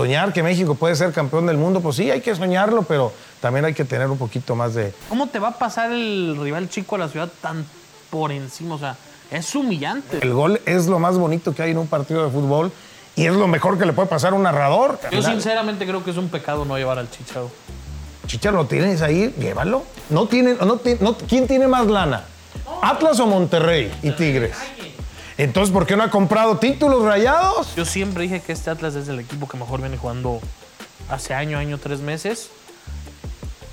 soñar que México puede ser campeón del mundo, pues sí, hay que soñarlo, pero también hay que tener un poquito más de... ¿Cómo te va a pasar el rival chico a la ciudad tan por encima? O sea, es humillante. El gol es lo más bonito que hay en un partido de fútbol y es lo mejor que le puede pasar a un narrador. Yo sinceramente creo que es un pecado no llevar al Chicharo. Chicharo, ¿lo tienes ahí? Llévalo. No tiene, no, no, ¿Quién tiene más lana? ¿Atlas o Monterrey y Tigres? Entonces, ¿por qué no ha comprado títulos rayados? Yo siempre dije que este Atlas es el equipo que mejor viene jugando hace año, año, tres meses.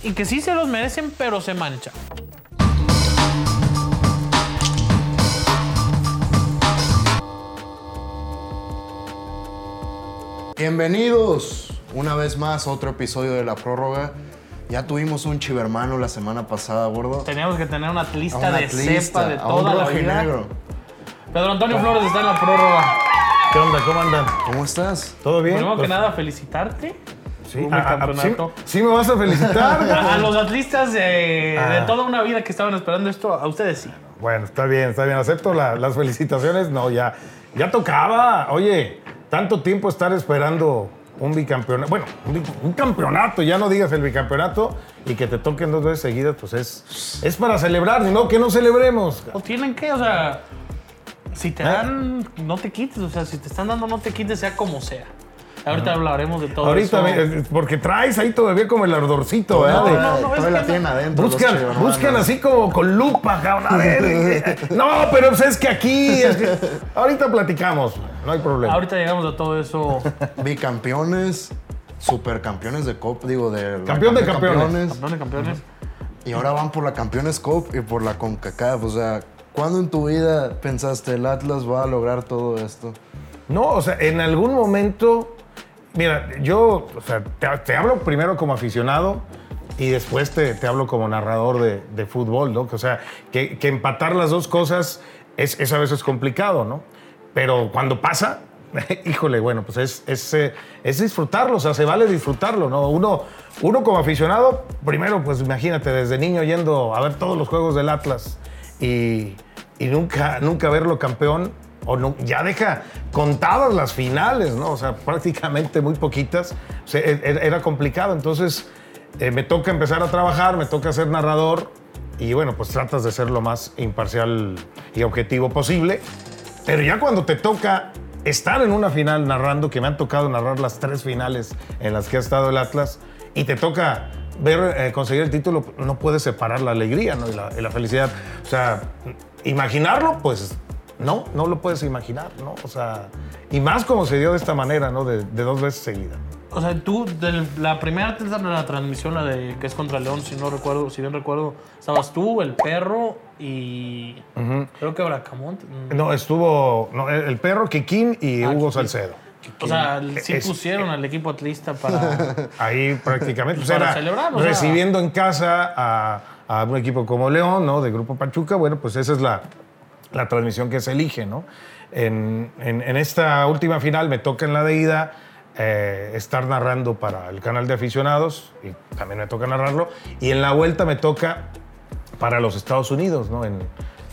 Y que sí se los merecen, pero se mancha. Bienvenidos una vez más a otro episodio de La Prórroga. Ya tuvimos un chivermano la semana pasada, gordo. Teníamos que tener una atlista A un de atlista, cepa de a un toda la rojo y vida. Pedro Antonio Flores está en la prórroga. ¿Qué onda? ¿Cómo andan? ¿Cómo estás? ¿Todo bien? Primero que Pues, nada, felicitarte. sí, por un ah, ah, campeonato. sí, sí me vas a felicitar. A, a los atlistas de, Ah. de toda una vida que estaban esperando esto, a ustedes sí. Bueno, está bien, está bien. Acepto la- las felicitaciones. No, ya, ya tocaba. Oye, tanto tiempo estar esperando un bicampeonato. Bueno, un, bi- un campeonato, ya no digas el bicampeonato y que te toquen dos veces seguidas, pues es, es para celebrar, ni no que no celebremos. O tienen que, o sea, si te ¿Eh? dan, no te quites. O sea, si te están dando, no te quites, sea como sea. Ahorita hablaremos de todo Ahorita, eso. eh, porque traes ahí todavía como el ardorcito, ¿verdad? No, De- no, no, la no. adentro. Buscan, buscan así como con lupa, cabrón. A ver, eh, no, pero pues es que aquí. es que- ahorita platicamos, no hay problema. Ahorita llegamos a todo eso. Bicampeones, supercampeones de COP, digo, de... Campeón de campeones. Campeón de campeones. Y ahora van por la Campeones Cup y por la CONCACAF. O sea, ¿cuándo en tu vida pensaste el Atlas va a lograr todo esto? No, o sea, en algún momento. Mira, yo, o sea, te, te hablo primero como aficionado y después te, te hablo como narrador de, de fútbol, ¿no? O sea, que, que empatar las dos cosas es, es a veces complicado, ¿no? Pero cuando pasa, híjole, bueno, pues es, es, eh, es disfrutarlo, o sea, se vale disfrutarlo, ¿no? Uno, uno como aficionado, primero, pues imagínate, desde niño yendo a ver todos los juegos del Atlas y, y nunca, nunca verlo campeón, o no, ya deja contadas las finales, ¿no? O sea, prácticamente muy poquitas. O sea, e- e- era complicado. Entonces, eh, me toca empezar a trabajar, me toca ser narrador y bueno, pues tratas de ser lo más imparcial y objetivo posible. Pero ya cuando te toca estar en una final narrando, que me han tocado narrar las tres finales en las que ha estado el Atlas, y te toca ver eh, conseguir el título, no puedes separar la alegría ¿no? y, la, y la felicidad. O sea, imaginarlo, pues no, no lo puedes imaginar, ¿no? O sea, y más como se dio de esta manera, ¿no? De, de dos veces seguida. O sea, tú, de la primera de la transmisión, la de que es contra León, si no recuerdo, si bien recuerdo, estabas tú, el perro y creo que Bracamonte. No, estuvo no, el perro, Kikín y Ah, Hugo Kikín. Salcedo. O sea, sí Es- pusieron al equipo atlista para. Ahí prácticamente pues, Para era celebrar, o sea. recibiendo en casa a, a un equipo como León, ¿no? De Grupo Pachuca, bueno, pues esa es la, la transmisión que se elige, ¿no? En, en- en esta última final me toca en la de ida eh, estar narrando para el canal de aficionados, y también me toca narrarlo, y en la vuelta me toca para los Estados Unidos, ¿no? En,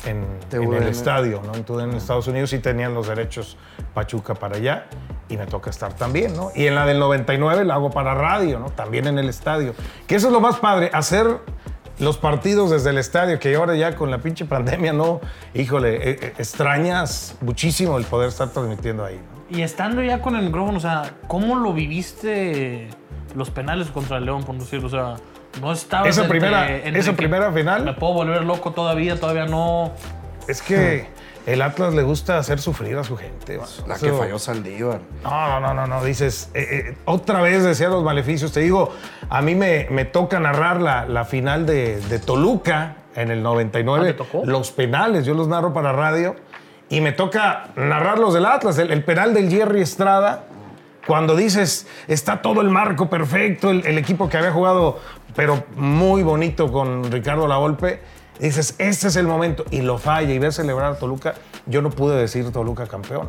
en- en el TUDN. estadio, ¿no? Entonces en Estados Unidos sí tenían los derechos Pachuca para allá y me toca estar también, ¿no? Y en la del 99 la hago para radio, ¿no? También en el estadio. Que eso es lo más padre, hacer los partidos desde el estadio, que ahora ya con la pinche pandemia, ¿no? Híjole, eh, eh, extrañas muchísimo el poder estar transmitiendo ahí, ¿no? Y estando ya con el micrófono, o sea, ¿cómo lo viviste los penales contra el León, por decirlo? O sea, no estabas Esa entre- primera- entre esa primera final. Me puedo volver loco todavía, todavía no. Es que el Atlas le gusta hacer sufrir a su gente. La Eso- que falló Saldívar. No, no, no, no, no. Dices, eh, eh, otra vez decía los maleficios. Te digo, a mí me, me toca narrar la, la final de, de Toluca en el 99. ¿Ah, tocó? Los penales, yo los narro para radio. Y me toca narrar los del Atlas, el, el penal del Jerry Estrada. Cuando dices, está todo el marco perfecto, el, el equipo que había jugado, pero muy bonito con Ricardo Lavolpe. Dices, este es el momento. Y lo falla y ver celebrar a Toluca. Yo no pude decir Toluca campeón.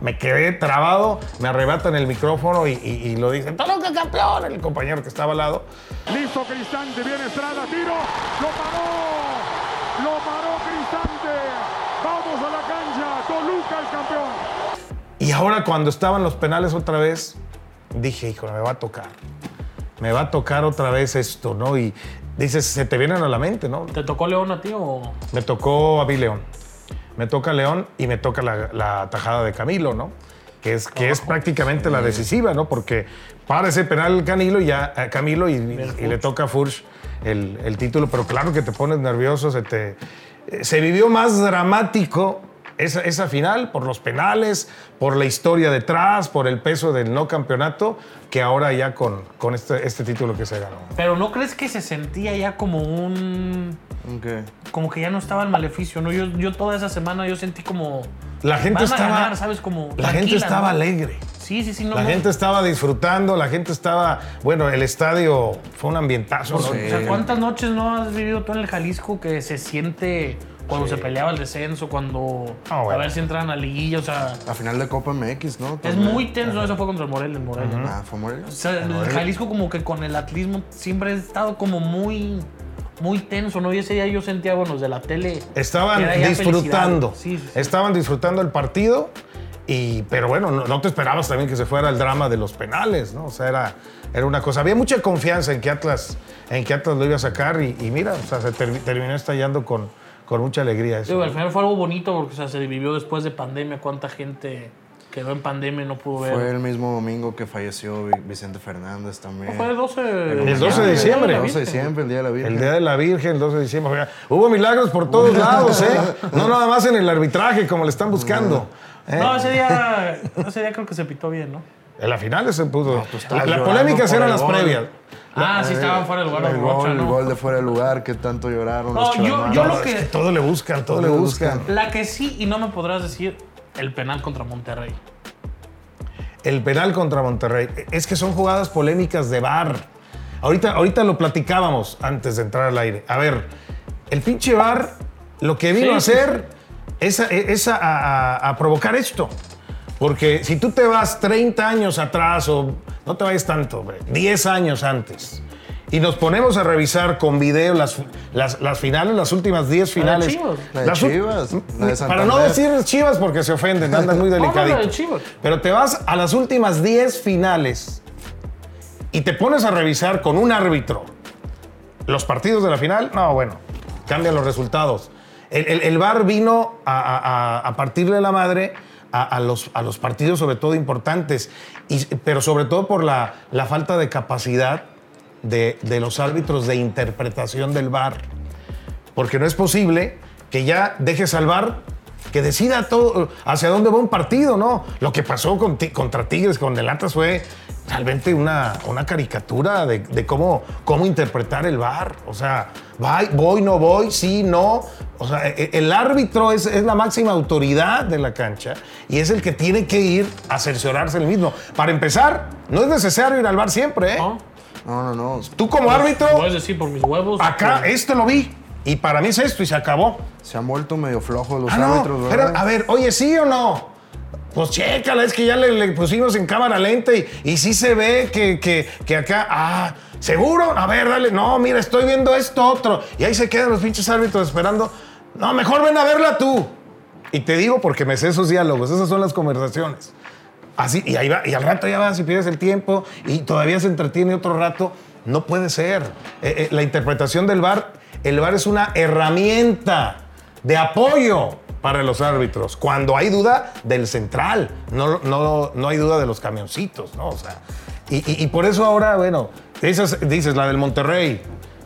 Me quedé trabado, me arrebatan el micrófono y, y- y lo dicen, Toluca campeón, el compañero que estaba al lado. Listo Cristante, viene Estrada, tiro, lo paró, lo paró Cristante. Vamos a la cancha, Toluca el campeón. Y ahora cuando estaban los penales otra vez, dije, hijo, me va a tocar. Me va a tocar otra vez esto, ¿no? Y dices, se te vienen a la mente, ¿no? ¿Te tocó León a ti o...? Me tocó a mí León. Me toca León y me toca la, la tajada de Camilo, ¿no? Que es, que es prácticamente la decisiva, ¿no? Porque para ese penal Canilo y ya, eh, Camilo y, y le toca a Furch el, el título. Pero claro que te pones nervioso, se te... eh, Se vivió más dramático esa, esa final por los penales, por la historia detrás, por el peso del no campeonato, que ahora ya con, con este, este título que se ganó. Pero ¿no crees que se sentía ya como un... Ok. Como que ya no estaba el maleficio, ¿no? Yo, yo toda esa semana yo sentí como... La gente Van a estaba, ganar, ¿sabes? Como la gente estaba ¿no? alegre. Sí, sí, sí. No, La no. gente estaba disfrutando, la gente estaba. Bueno, el estadio fue un ambientazo. ¿no? O sea, ¿cuántas noches no has vivido tú en el Jalisco que se siente cuando se peleaba el descenso, cuando Ah, bueno. a ver si entran a liguilla? O sea, La final de Copa MX, ¿no? es muy tenso. Eso fue contra el Morelia, el Morelia. Ah, fue Morelia. O sea, el Jalisco como que con el atlismo siempre ha estado como muy, muy tenso, ¿no? Y ese día yo sentía, bueno, los de la tele... Estaban disfrutando. felicidad. Sí, sí, sí. Estaban disfrutando el partido. Y, pero bueno, no, no te esperabas también que se fuera el drama de los penales, ¿no? O sea, era, era una cosa. Había mucha confianza en que Atlas, en que Atlas lo iba a sacar y, y mira, o sea, se ter- terminó estallando con, con mucha alegría eso. Digo, al final fue algo bonito porque o sea, se vivió después de pandemia. ¿Cuánta gente quedó en pandemia y no pudo ver? Fue el mismo domingo que falleció Vi- Vicente Fernández también. Fue el 12 El 12 de diciembre. El 12 de diciembre, el Día de la Virgen. El Día de la Virgen, el 12 de diciembre. Oiga, Hubo milagros por todos lados, ¿eh? No nada más en el arbitraje, como le están buscando. ¿eh? No, ese día, ese día creo que se pitó bien, ¿no? En la final se pudo. tú estabas La- las llorando polémicas eran las gol. previas. Ah, sí, estaban fuera del lugar el gol, Rocha, el ¿no? gol de fuera de lugar que tanto lloraron No, los yo- chavales. yo lo Es que- que todo le buscan, todo, Todo le buscan. buscan. La que sí, y no me podrás decir, el penal contra Monterrey. El penal contra Monterrey. Es que son jugadas polémicas de VAR. Ahorita, ahorita lo platicábamos antes de entrar al aire. A ver, el pinche VAR lo que vino Sí, a sí, hacer es, a, es a- a- a provocar esto. Porque si tú te vas 30 años atrás o no te vayas tanto, hombre, 10 años antes, y nos ponemos a revisar con video las, las, las finales, las últimas 10 finales. Chivas. La de Las Chivas, la de Para no decir Chivas porque se ofenden, andan muy la de Chivas. Pero te vas a las últimas 10 finales y te pones a revisar con un árbitro los partidos de la final, no, bueno, cambian los resultados. El, el- el VAR vino a, a- a- a partirle la madre a, los, a los partidos, sobre todo importantes, y- pero sobre todo por la, la falta de capacidad de, de los árbitros de interpretación del VAR. Porque no es posible que ya dejes al VAR que decida todo hacia dónde va un partido, ¿no? Lo que pasó con contra Tigres, con el fue realmente una, una caricatura de, de cómo, cómo interpretar el VAR. O sea, voy, voy, no voy, sí, no. O sea, e- el árbitro es, es la máxima autoridad de la cancha y es el que tiene que ir a cerciorarse el mismo. Para empezar, no es necesario ir al VAR siempre, ¿eh? ¿no? No, no, no. Tú como árbitro, Puedes decir por mis huevos. acá que- esto lo vi y para mí es esto y se acabó. Se han vuelto medio flojos los Ah, no, árbitros, pero, a ver, oye, ¿sí o no? Pues chécala, es que ya le, pusimos en cámara lenta y, y sí se ve que, que- que acá, ah, ¿seguro? A ver, dale, no, mira, estoy viendo esto otro. Y ahí se quedan los pinches árbitros esperando. No, mejor ven a verla tú. Y te digo porque me sé esos diálogos, esas son las conversaciones. Así, y ahí va, y al rato ya vas y pierdes el tiempo y todavía se entretiene otro rato. No puede ser. Eh, eh, la interpretación del VAR, el VAR es una herramienta de apoyo para los árbitros. Cuando hay duda del central, no, no, no hay duda de los camioncitos, ¿no? O sea, y, y- y por eso ahora, bueno, esas, dices la del Monterrey,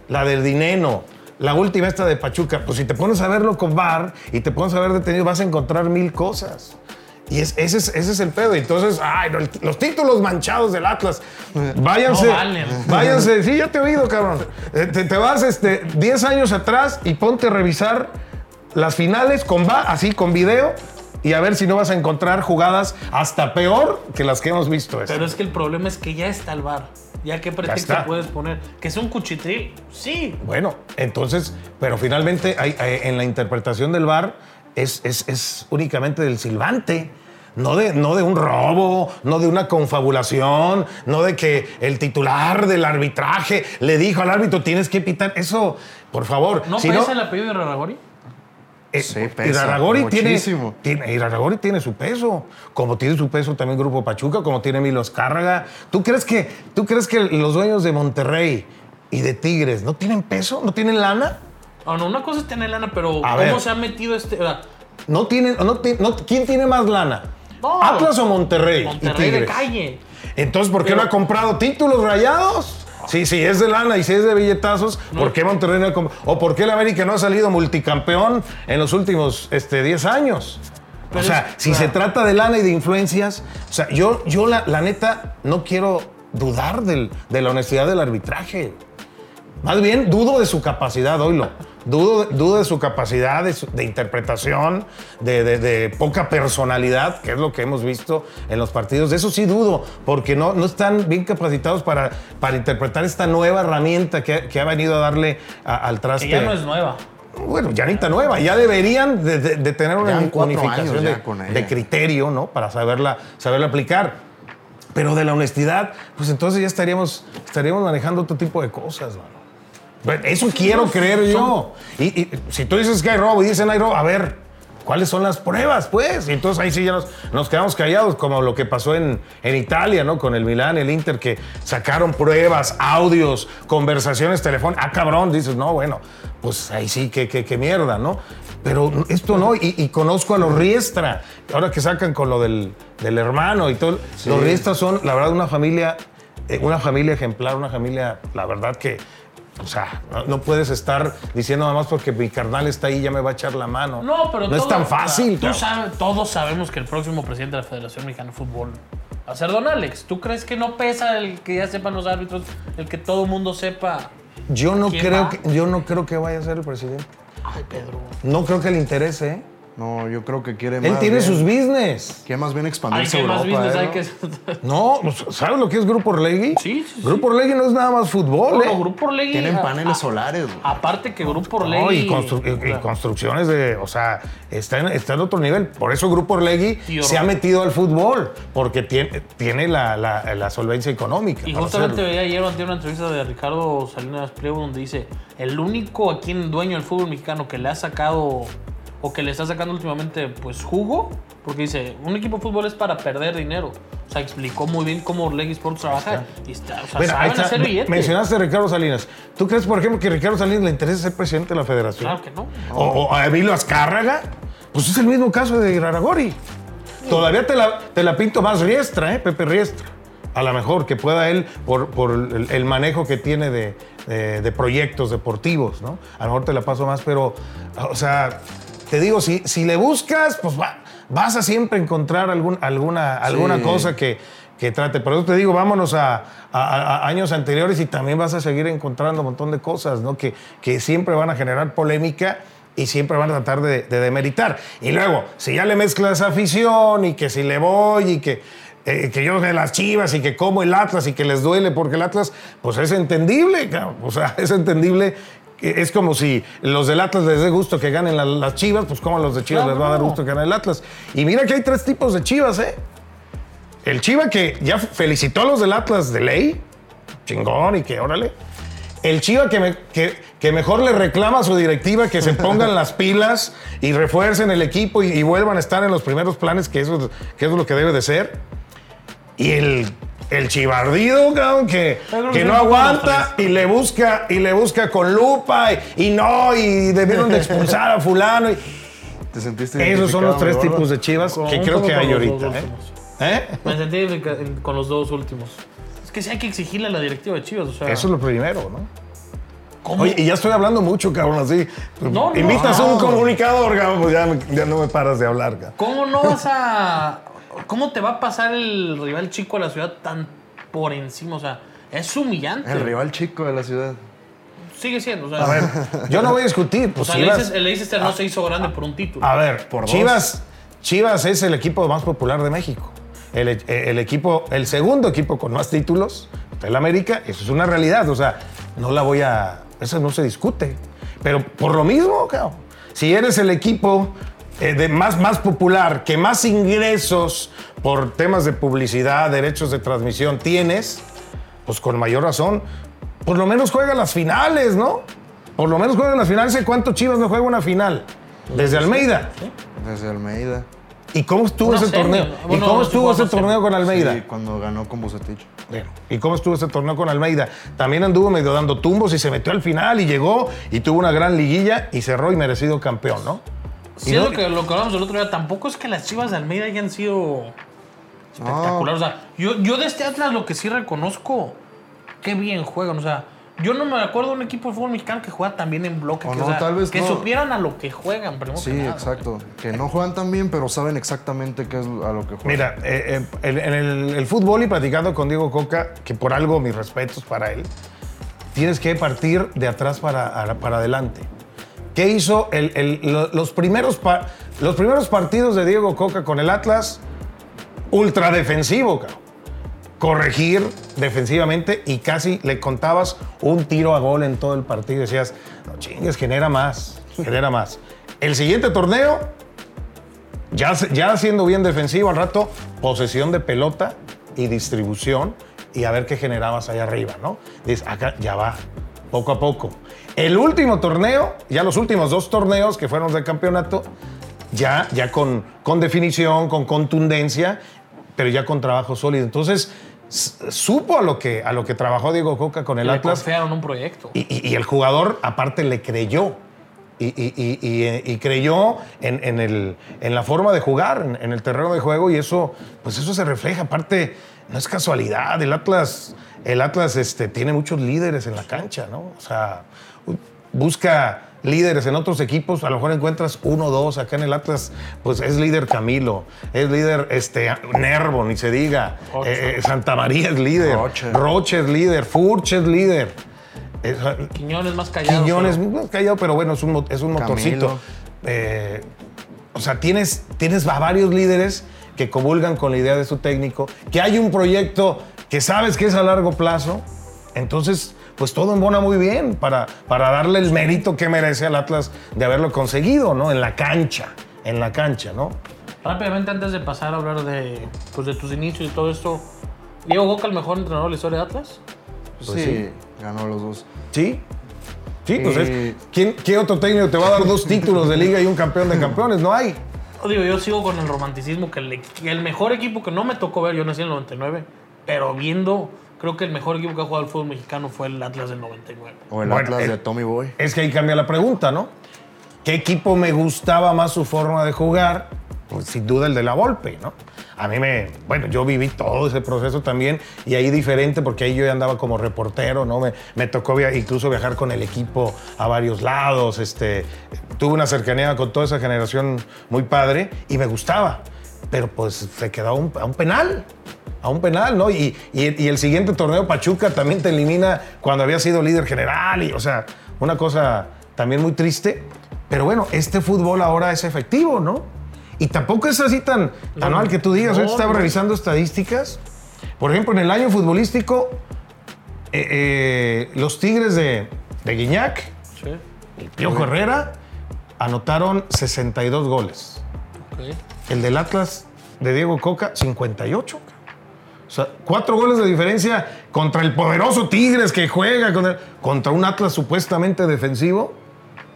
la del Dineno, la última esta de Pachuca, pues si te pones a verlo con VAR y te pones a ver detenido, vas a encontrar mil cosas. Y es- ese, es, ese es el pedo. Entonces, ay, los títulos manchados del Atlas, váyanse. No valen. Váyanse. Sí, ya te he oído, cabrón. Eh, Te, te vas este, 10 años atrás y ponte a revisar las finales con va, así con video y a ver si no vas a encontrar jugadas hasta peor que las que hemos visto. esta. Pero es que el problema es que ya está el bar. Ya qué pretexto puedes poner. ¿Que es un cuchitril? Sí. Bueno, entonces, pero finalmente hay- hay- en la interpretación del VAR es, es- es únicamente del silbante. No de, no de un robo, no de una confabulación, no de que el titular del arbitraje le dijo al árbitro tienes que pitar. Eso, por favor. ¿No si parece el apellido de Raragori? Eh, Sí, pesa Iraragorri tiene, tiene, Iraragorri tiene su peso, como tiene su peso también Grupo Pachuca, como tiene Milo Escárraga. ¿Tú crees que, tú crees que los dueños de Monterrey y de Tigres no tienen peso, no tienen lana? Ah, no, una cosa es tener lana, pero A ¿cómo ver. se ha metido este...? o sea, No tienen, no, ¿Quién tiene más lana? No. ¿Atlas o Monterrey? y Monterrey de Tigres? calle. Entonces, ¿por qué Pero- no ha comprado títulos rayados? Sí, sí, es de lana y si es de billetazos, ¿por qué Monterrey no ha? ¿O por qué el América no ha salido multicampeón en los últimos este, 10 años? Pero o sea, es- si se trata de lana y de influencias, o sea, yo, yo la, la neta no quiero dudar del- de la honestidad del arbitraje. Más bien, dudo de su capacidad, oílo. Dudo, dudo de su capacidad de, su- de interpretación, de, de- de poca personalidad, que es lo que hemos visto en los partidos. De eso sí dudo, porque no, no están bien capacitados para, para interpretar esta nueva herramienta que, que ha venido a darle a- al traste. Que ya no es nueva. Bueno, ya necesita nueva. Ya deberían de, de- de tener una unificación de criterio, ¿no? Para saberla, saberla aplicar. Pero de la honestidad, pues entonces ya estaríamos, estaríamos manejando otro tipo de cosas, mano. Bueno, Eso quiero creer yo. Y, y si tú dices que hay robo y dicen hay robo, a ver, ¿cuáles son las pruebas, pues? Y entonces ahí sí ya nos, nos quedamos callados, como lo que pasó en, en Italia, ¿no? Con el Milán, el Inter, que sacaron pruebas, audios, conversaciones telefónicas. Ah, cabrón, dices, no, bueno, pues ahí sí, qué, qué, qué mierda, ¿no? Pero esto no, y, y conozco a los Riestra, ahora que sacan con lo del, del hermano y todo. Los Riestra son, la verdad, una familia, eh, una familia ejemplar, una familia, la verdad que o sea, no, puedes estar diciendo nada más porque mi carnal está ahí ya me va a echar la mano. No, pero no es tan fácil. Tú sabes, todos sabemos que el próximo presidente de la Federación Mexicana de Fútbol va a ser Don Alex. ¿Tú crees que no pesa el que ya sepan los árbitros, el que todo el mundo sepa? Yo no ¿Quién creo va? que yo no creo que vaya a ser el presidente. Ay, Pedro. No creo que le interese. ¿eh? No, yo creo que quiere Él más tiene bien- sus business. Quiere más bien Hay expandirse que a más Europa. business, ¿eh, hay no? que... No, pues, ¿sabes lo que es Grupo Orlegui? Sí, sí, sí. Grupo Orlegui no es nada más fútbol, Bueno, ¿eh? Grupo Orlegui... Tienen a- paneles a- solares. güey. Aparte que Grupo No, Orlegui... y, constru- y- y construcciones de, o sea, está en, está en otro nivel. Por eso Grupo Orlegui se ha metido al fútbol, porque tiene, tiene la, la- la solvencia económica. Y justamente veía ayer ante una entrevista de Ricardo Salinas Pliego donde dice, el único aquí en dueño del fútbol mexicano que le ha sacado o que le está sacando últimamente pues jugo, porque dice, un equipo de fútbol es para perder dinero. O sea, explicó muy bien cómo Orlegui Sports trabaja y está, o sea, ahí saben está. hacer billetes. Mencionaste a Ricardo Salinas. ¿Tú crees, por ejemplo, que a Ricardo Salinas le interesa ser presidente de la federación? Claro que no. O, o a Emilio Azcárraga. Pues es el mismo caso de Iraragorri. Todavía te la, te la pinto más riestra, ¿eh? Pepe Riestra. A lo mejor que pueda él, por, por el, el manejo que tiene de, de- de proyectos deportivos, ¿no? A lo mejor te la paso más, pero, o sea, te digo, si, si le buscas, pues va- vas a siempre encontrar algún, alguna, alguna Sí. cosa que, que trate. Por eso te digo, vámonos a, a- a años anteriores y también vas a seguir encontrando un montón de cosas, ¿no? Que, que siempre van a generar polémica y siempre van a tratar de, de demeritar. Y luego, si ya le mezclas afición y que si le voy y que, eh, que yo de las chivas y que como el Atlas y que les duele porque el Atlas, pues es entendible, cabrón. o sea, es entendible. Es como si los del Atlas les dé gusto que ganen la- las chivas, pues como a los de chivas Claro. les va a dar gusto que gane el Atlas. Y mira que hay tres tipos de chivas, ¿eh? El Chiva que ya felicitó a los del Atlas de ley, chingón y que órale. El Chiva que, me- que- que mejor le reclama a su directiva que se pongan las pilas y refuercen el equipo y, y vuelvan a estar en los primeros planes, que eso, es- que eso es lo que debe de ser. Y el, el chivardido, cabrón, que, que no aguanta y le busca y le busca con lupa y, y no, y debieron de expulsar a fulano. y- ¿Te sentiste esos son los tres tipos de chivas Con- que creo que hay ahorita. dos ¿eh? ¿Eh? Me sentí con los dos últimos. Es que sí hay que exigirle a la directiva de Chivas, o sea... Eso es lo primero, ¿no? ¿cómo? Oye, y ya estoy hablando mucho, cabrón, así. No, no, Invitas a un comunicador, cabrón, pues ya, ya no me paras de hablar, cabrón. ¿Cómo no vas a... ¿Cómo te va a pasar el rival chico a la ciudad tan por encima? O sea, es humillante. El rival chico de la ciudad. Sigue siendo, o sea... A ver, yo no voy a discutir. o Pues sea, Chivas, el Leicester no se hizo grande por un título. a ver, Por dos. Chivas, Chivas es el equipo más popular de México. El, el equipo, el segundo equipo con más títulos, el América, eso es una realidad. O sea, no la voy a. Eso no se discute. Pero por lo mismo, cabrón, si eres el equipo eh, de más, más popular, que más ingresos por temas de publicidad, derechos de transmisión tienes, pues con mayor razón, por lo menos juega las finales, ¿no? Por lo menos juega las finales. ¿Hace cuánto Chivas no juega una final? Desde Almeida. Desde Almeida. ¿Y cómo estuvo ese torneo? ¿Y cómo estuvo ese torneo con Almeida? Sí, cuando ganó con Bucetich. Bueno, ¿Y cómo estuvo ese torneo con Almeida? También anduvo medio dando tumbos y se metió al final y llegó y tuvo una gran liguilla y cerró y merecido campeón, ¿no? Sí, es no- lo que, lo que hablamos el otro día. Tampoco es que las chivas de Almeida hayan sido espectaculares. O sea, yo, yo de este Atlas lo que sí reconozco, qué bien juegan. O sea, yo no me acuerdo de un equipo de fútbol mexicano que juega también en bloque. O que, no, o sea, tal vez que no. supieran a lo que juegan, primero Sí, que nada. exacto. Que no juegan tan bien, pero saben exactamente qué es a lo que juegan. Mira, eh, eh, en, en el, el fútbol y platicando con Diego Coca, que por algo mis respetos para él, tienes que partir de atrás para, para adelante. ¿Qué hizo los, primeros los primeros partidos de Diego Coca con el Atlas? Ultra defensivo. Corregir defensivamente y casi le contabas un tiro a gol en todo el partido. Decías, no chingues, genera más, genera más. El siguiente torneo, ya, ya siendo bien defensivo al rato, posesión de pelota y distribución y a ver qué generabas allá arriba, ¿no? Dices, acá ya va, poco a poco. El último torneo, ya los últimos dos torneos que fueron de campeonato, ya, ya con, con definición, con contundencia, pero ya con trabajo sólido. Entonces, supo a lo que, a lo que trabajó Diego Coca con el Le Atlas. confiaron un proyecto. Y, y- y el jugador, aparte, le creyó. Y, creyó en, en el- en la forma de jugar, en, en el terreno de juego, y eso, pues eso se refleja. Aparte, no es casualidad. El Atlas, el Atlas este, tiene muchos líderes en la cancha, ¿no? O sea, busca líderes en otros equipos, a lo mejor encuentras uno o dos. Acá en el Atlas, pues es líder Camilo, es líder este, Nervo, ni se diga. Eh, eh, Santa María es líder. Roche. Roche es líder. Furch es líder. Es- Quiñones más callado. Quiñones, pero- no, callado, pero bueno, es un, es un motorcito. Eh, o sea, tienes, tienes a varios líderes que comulgan con la idea de su técnico, que hay un proyecto que sabes que es a largo plazo, entonces, pues todo embona muy bien para, para darle el mérito que merece al Atlas de haberlo conseguido, ¿no? En la cancha, en la cancha, ¿no? Rápidamente, antes de pasar a hablar de, pues, de tus inicios y todo esto, Diego Boca, el mejor entrenador de la historia de Atlas. Pues pues sí, sí. ganó los dos. Sí. Sí, pues Eh, es. ¿quién, ¿Qué otro técnico te va a dar dos títulos de liga y un campeón de campeones? No hay. Yo digo, yo sigo con el romanticismo que el, que el mejor equipo que no me tocó ver, yo nací en el 99, pero viendo, creo que el mejor equipo que ha jugado el fútbol mexicano fue el Atlas del 99. O el Bueno, Atlas el- de Tommy Boy. Es que ahí cambia la pregunta, ¿no? ¿Qué equipo me gustaba más su forma de jugar? Pues sin duda el de la Volpe, ¿no? A mí me, bueno, yo viví todo ese proceso también y ahí diferente porque ahí yo ya andaba como reportero, ¿no? Me, me tocó via- incluso viajar con el equipo a varios lados, este, tuve una cercanía con toda esa generación muy padre y me gustaba, pero pues se quedó a un, a un penal. A un penal, ¿no? Y, y- y el siguiente torneo, Pachuca, también te elimina cuando había sido líder general. Y, o sea, una cosa también muy triste. Pero bueno, este fútbol ahora es efectivo, ¿no? Y tampoco es así tan, tan No, mal que tú digas. no, Ahorita estaba no. revisando estadísticas. Por ejemplo, en el año futbolístico, eh, eh, los Tigres de, de Guiñac, Sí, el Piojo Herrera, anotaron 62 goles. El del Atlas de Diego Coca, 58. O sea, cuatro goles de diferencia contra el poderoso Tigres que juega con el- contra un Atlas supuestamente defensivo.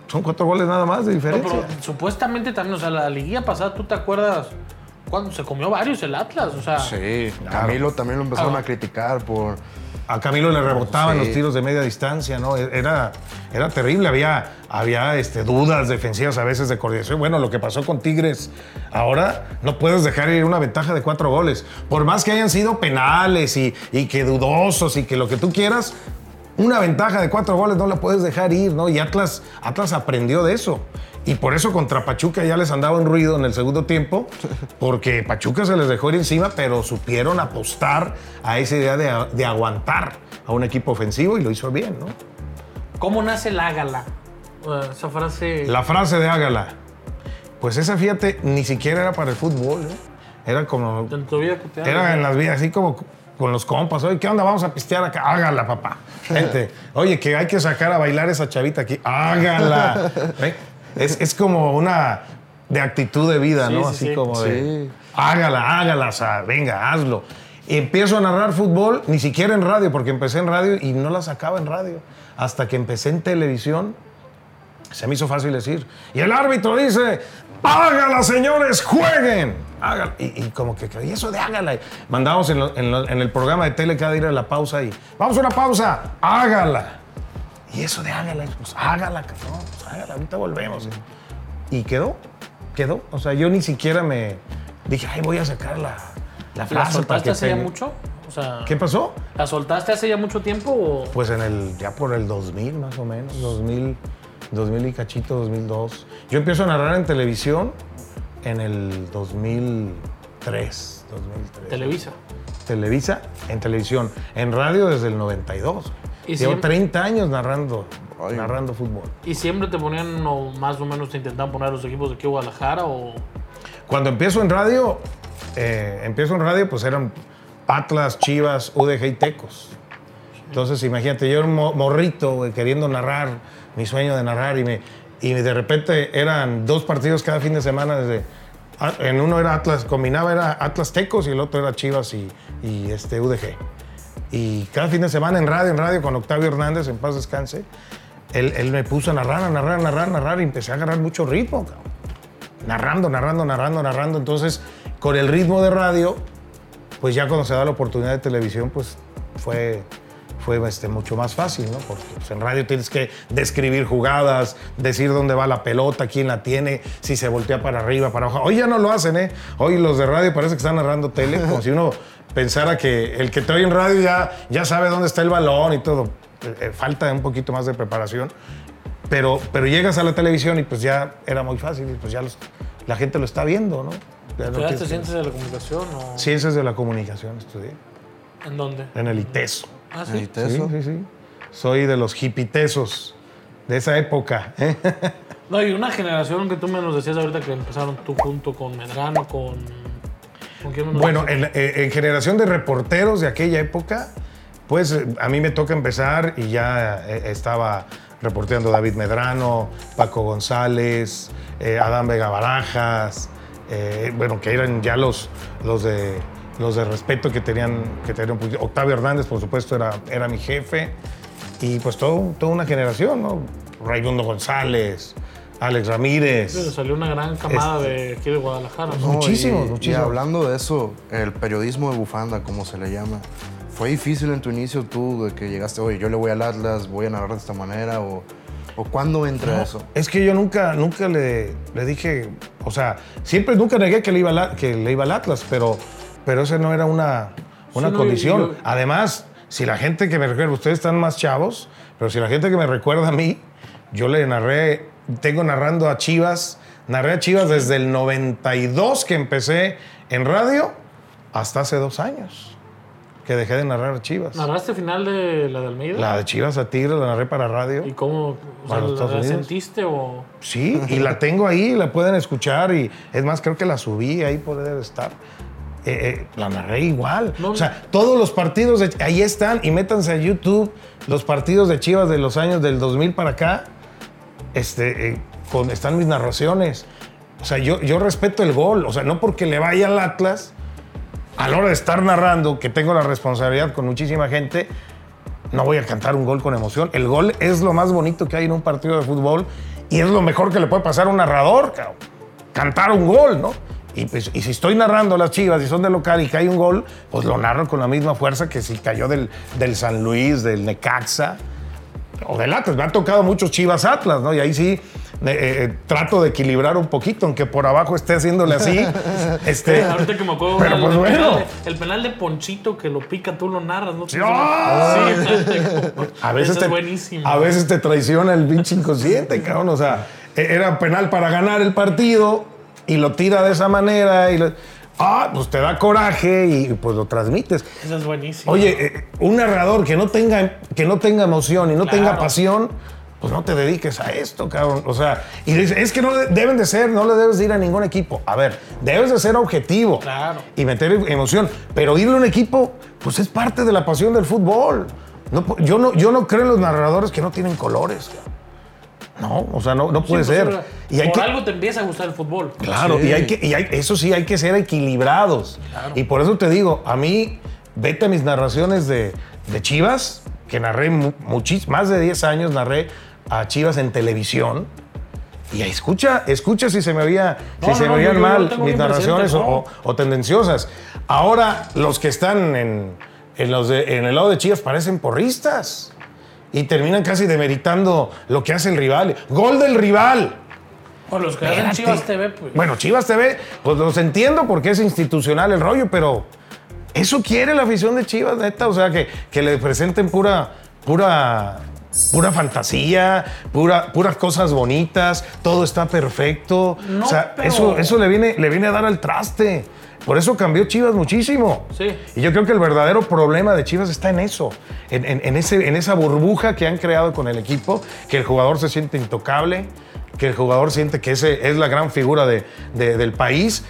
Son cuatro goles nada más de No, diferencia. pero supuestamente también, o sea, la liguilla pasada, ¿tú te acuerdas cuando se comió varios el Atlas? O sea, Sí, Camilo también lo empezaron Ah. a criticar por... A Camilo le rebotaban Sí. los tiros de media distancia, ¿no? Era, era terrible. Había, había este, dudas defensivas a veces de coordinación. Bueno, lo que pasó con Tigres, ahora no puedes dejar ir una ventaja de cuatro goles. Por más que hayan sido penales y, y que dudosos y que lo que tú quieras, una ventaja de cuatro goles no la puedes dejar ir, ¿no? Y Atlas, Atlas aprendió de eso. Y por eso contra Pachuca ya les andaba un ruido en el segundo tiempo, porque Pachuca se les dejó ir encima, pero supieron apostar a esa idea de, de aguantar a un equipo ofensivo y lo hizo bien, ¿no? ¿cómo nace el Ágala? Eh, esa frase. La frase de Ágala, pues esa, fíjate, ni siquiera era para el fútbol, ¿eh? Era como en tu vida cotidiana. Era en las vidas, así como con los compas. Oye, ¿qué onda? Vamos a pistear acá. Hágala, papá. Gente, oye, que hay que sacar a bailar esa chavita aquí. Hágala. ¿Eh? Es, es como una de actitud de vida, Sí, ¿no? sí, así sí. como de, Sí. hágala, hágala, o sea, venga, hazlo. Y empiezo a narrar fútbol, ni siquiera en radio, porque empecé en radio y no la sacaba en radio. Hasta que empecé en televisión Se me hizo fácil decir. Y el árbitro dice, hágala, señores, jueguen. Hágala. Y, y como que, y eso de hágala. Mandamos en, lo- en lo- en el programa de tele cada día a la pausa y, vamos a una pausa, hágala. Y eso de hágala, pues hágala, cabrón, pues hágala, ahorita volvemos. Y quedó, quedó. O sea, yo ni siquiera me dije, ay, voy a sacar la, la ¿La frase para soltaste hace ya pegue". mucho? O sea, ¿Qué pasó? ¿la soltaste hace ya mucho tiempo o...? Pues en el, ya por el 2000 más o menos, 2000, 2000 y cachito, 2002. Yo empiezo a narrar en televisión en el 2003, 2003. Televisa. Televisa, en televisión. En radio desde el 92. Y Llevo siempre- 30 años narrando, Ay. narrando fútbol. ¿Y siempre te ponían o más o menos te intentaban poner los equipos de aquí Guadalajara o...? Cuando empiezo en radio, eh, empiezo en radio, pues eran Atlas, Chivas, UDG y Tecos. Entonces, imagínate, yo era un mo- morrito güey, queriendo narrar, mi sueño de narrar, y, me, y de repente eran dos partidos cada fin de semana. Desde, ah, en uno era Atlas, combinaba era Atlas Tecos y el otro era Chivas y, y, este, UDG. Y cada fin de semana en radio, en radio, con Octavio Hernández, en paz descanse, él, me puso a narrar, a narrar, a narrar, a narrar, y empecé a agarrar mucho ritmo, cabrón narrando, narrando, narrando, narrando. Entonces, con el ritmo de radio, pues ya cuando se da la oportunidad de televisión, pues fue, fue este, mucho más fácil, ¿no? Porque pues, en radio tienes que describir jugadas, decir dónde va la pelota, quién la tiene, si se voltea para arriba, para abajo. Hoy ya no lo hacen, ¿eh? Hoy los de radio parece que están narrando tele, como si uno pensara que el que te oye en radio ya, ya sabe dónde está el balón y todo. Eh, falta un poquito más de preparación. Pero, pero llegas a la televisión y pues ya era muy fácil y pues ya los- la gente lo está viendo, ¿no? Ya no ¿Estudiaste ciencias de la comunicación o...? Ciencias de la comunicación estudié, ¿En dónde? en el ITESO. Ah, sí. te- Sí, ¿Eso? sí, sí. Soy de los hipitesos de esa época. ¿eh? No, y una generación que tú me nos decías ahorita que empezaron tú junto con Medrano, con... Bueno, en, eh, en generación de reporteros de aquella época, pues eh, a mí me toca empezar y ya eh, estaba reporteando David Medrano, Paco González, eh, Adán Vega Barajas, eh, bueno, que eran ya los, los, de, los de respeto que tenían, que tenían Octavio Hernández, por supuesto, era, era mi jefe. Y pues todo, toda una generación, ¿no? Raimundo González, Alex Ramírez. Sí, salió una gran camada Este- de aquí de Guadalajara. ¿no? No, Muchísimos, y- muchísimos. Y hablando de eso, el periodismo de bufanda, como se le llama, ¿fue difícil en tu inicio tú de que llegaste, oye, yo le voy al Atlas, voy a narrar de esta manera? ¿O, o cuándo entra eso? Es que yo nunca, nunca le, le dije, o sea, siempre nunca negué que le iba al, A- que le iba al Atlas, pero, pero esa no era una, una Sí, no, condición. yo- Además, si la gente que me recuerda, ustedes están más chavos, pero si la gente que me recuerda a mí, yo le narré, tengo narrando a Chivas, narré a Chivas desde el 92 que empecé en radio hasta hace dos años que dejé de narrar a Chivas. ¿Narraste final de la de Almeida? La de Chivas a Tigres la narré para radio. ¿Y cómo? O sea, ¿la, la sentiste o...? Sí, y la tengo ahí, la pueden escuchar y es más, creo que la subí, ahí puede estar. Eh, eh, la narré igual. No. O sea, todos los partidos, de- ahí están y métanse a YouTube, los partidos de Chivas de los años del 2000 para acá, este, eh, están mis narraciones. O sea, yo, yo respeto el gol, o sea, no porque le vaya al Atlas, a la hora de estar narrando, que tengo la responsabilidad con muchísima gente, no voy a cantar un gol con emoción. El gol es lo más bonito que hay en un partido de fútbol y es lo mejor que le puede pasar a un narrador, cabrón. Cantar un gol, ¿no? Y, pues, y si estoy narrando las chivas y son de local y cae un gol, pues lo narro con la misma fuerza que si cayó del, del San Luis, del Necaxa o del Atlas. Me han tocado muchos chivas Atlas, ¿no? Y ahí sí eh, eh, trato de equilibrar un poquito, aunque por abajo esté haciéndole así. este, Ahorita que me acuerdo, pero el, pues el bueno. penal de, el penal de Ponchito que lo pica, tú lo narras, ¿no? Sí, ¡ah! Sí, A veces, te, es buenísimo. a veces te traiciona el pinche inconsciente, cabrón. O sea, e- era penal para ganar el partido y lo tira de esa manera y lo- ah, pues te da coraje y pues lo transmites. Ese es buenísimo. Oye, eh, un narrador que no tenga, que no tenga emoción y no Claro. tenga pasión, pues no te dediques a esto, cabrón. O sea, y dice, es que no de- deben de ser, no le debes de ir a ningún equipo. A ver, debes de ser objetivo Claro. y meter emoción, pero irle a un equipo, pues es parte de la pasión del fútbol. No yo, no, yo no creo en los narradores que no tienen colores. cabrón. No, o sea, no, no Sí, puede pues, ser. Y hay por que, algo te empieza a gustar el fútbol. Claro, Sí. y, hay que, y hay- eso sí, hay que ser equilibrados. Y por eso te digo, a mí, vete a mis narraciones de, de Chivas, que narré muchísimo, más de 10 años narré a Chivas en televisión, Y escucha, escucha si se me No, si se no, me lo mal mis narraciones o- ¿no? o, o tendenciosas. Ahora, los que están en, en los de- en el lado de Chivas parecen porristas. Y terminan casi demeritando lo que hace el rival. Gol del rival. O los que hacen. Chivas TV, pues. Bueno, Chivas TV, pues los entiendo porque es institucional el rollo, pero eso quiere la afición de Chivas, neta. O sea, que, que le presenten pura, pura, pura fantasía, pura, puras cosas bonitas, todo está perfecto. No, o sea, pero- eso, eso le, viene, le viene a dar al traste. Por eso cambió Chivas muchísimo. Sí. Y yo creo que el verdadero problema de Chivas está en eso, en, en- en ese, en esa burbuja que han creado con el equipo, que el jugador se siente intocable, que el jugador siente que ese es la gran figura de- de- del país.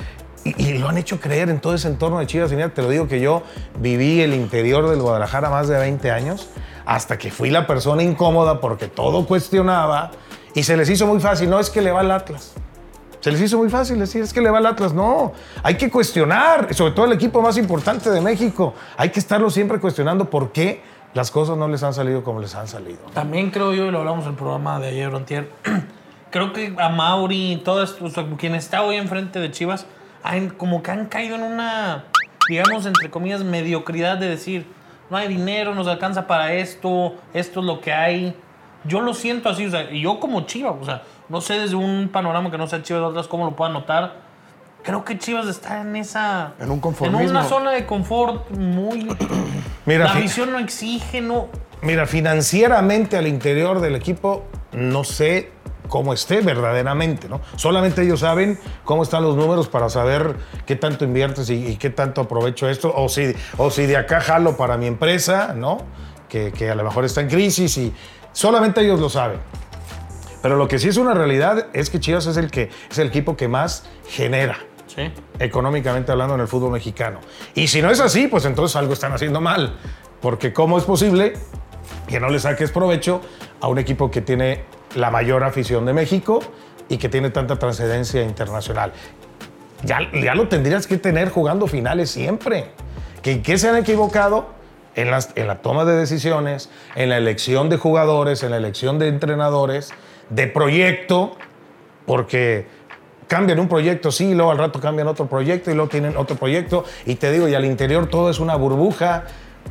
Y, y lo han hecho creer en todo ese entorno de Chivas. Y mira, te lo digo que yo viví el interior del Guadalajara más de 20 años, hasta que fui la persona incómoda porque todo cuestionaba y se les hizo muy fácil. No es que le va al Atlas. Se les hizo muy fácil decir, es que le va al Atlas. No, hay que cuestionar, sobre todo el equipo más importante de México. Hay que estarlo siempre cuestionando por qué las cosas no les han salido como les han salido. También creo yo, y lo hablamos en el programa de ayer o antier, creo que a Mauri y todo esto, o sea, quien está hoy enfrente de Chivas, como que han caído en una, digamos, entre comillas, mediocridad de decir, no hay dinero, nos alcanza para esto, esto es lo que hay. Yo lo siento así, o sea, y yo como Chivas, o sea, no sé desde un panorama que no sea Chivas de otras cómo lo puedan notar. Creo que Chivas está en esa... En un En una zona de confort muy... Mira, la visión no exige, no... Mira, financieramente al interior del equipo no sé cómo esté verdaderamente, ¿no? Solamente ellos saben cómo están los números para saber qué tanto inviertes y, y qué tanto aprovecho esto, o si, o si de acá jalo para mi empresa, ¿no? Que, que a lo mejor está en crisis y solamente ellos lo saben. Pero lo que sí es una realidad es que Chivas es el, que, es el equipo que más genera Sí. económicamente hablando en el fútbol mexicano. Y si no es así, pues entonces algo están haciendo mal. Porque ¿cómo es posible que no le saques provecho a un equipo que tiene la mayor afición de México y que tiene tanta trascendencia internacional? Ya, ya lo tendrías que tener jugando finales siempre. ¿Que, que se han equivocado? En, las, en la toma de decisiones, en la elección de jugadores, en la elección de entrenadores, de proyecto, porque cambian un proyecto, sí, y luego al rato cambian otro proyecto y luego tienen otro proyecto. Y te digo, y al interior todo es una burbuja,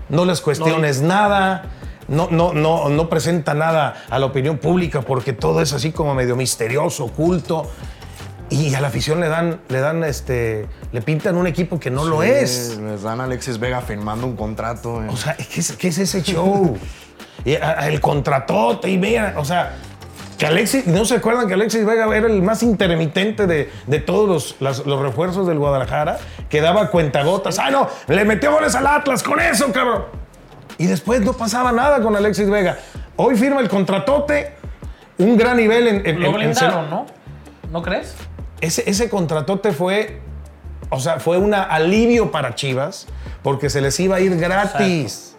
no les cuestiones nada. No, no, no, no presenta nada a la opinión pública porque todo es así como medio misterioso, oculto. Y a la afición le dan, le dan, este, le pintan un equipo que no lo es. Les dan a Alexis Vega firmando un contrato. en- O sea, ¿qué es, qué es ese show? Y, a- a- el contratote y vean, o sea, que Alexis, ¿no se acuerdan que Alexis Vega era el más intermitente de, de todos los, las- los refuerzos del Guadalajara? Que daba cuentagotas. ¡Ah, no! Le metió goles al Atlas con eso, cabrón. Y después no pasaba nada con Alexis Vega. Hoy firma el contratote, un gran nivel en... en- Lo en- en blindaron, ¿no? ¿No crees? Ese, ese contratote fue, o sea, fue un alivio para Chivas porque se les iba a ir gratis.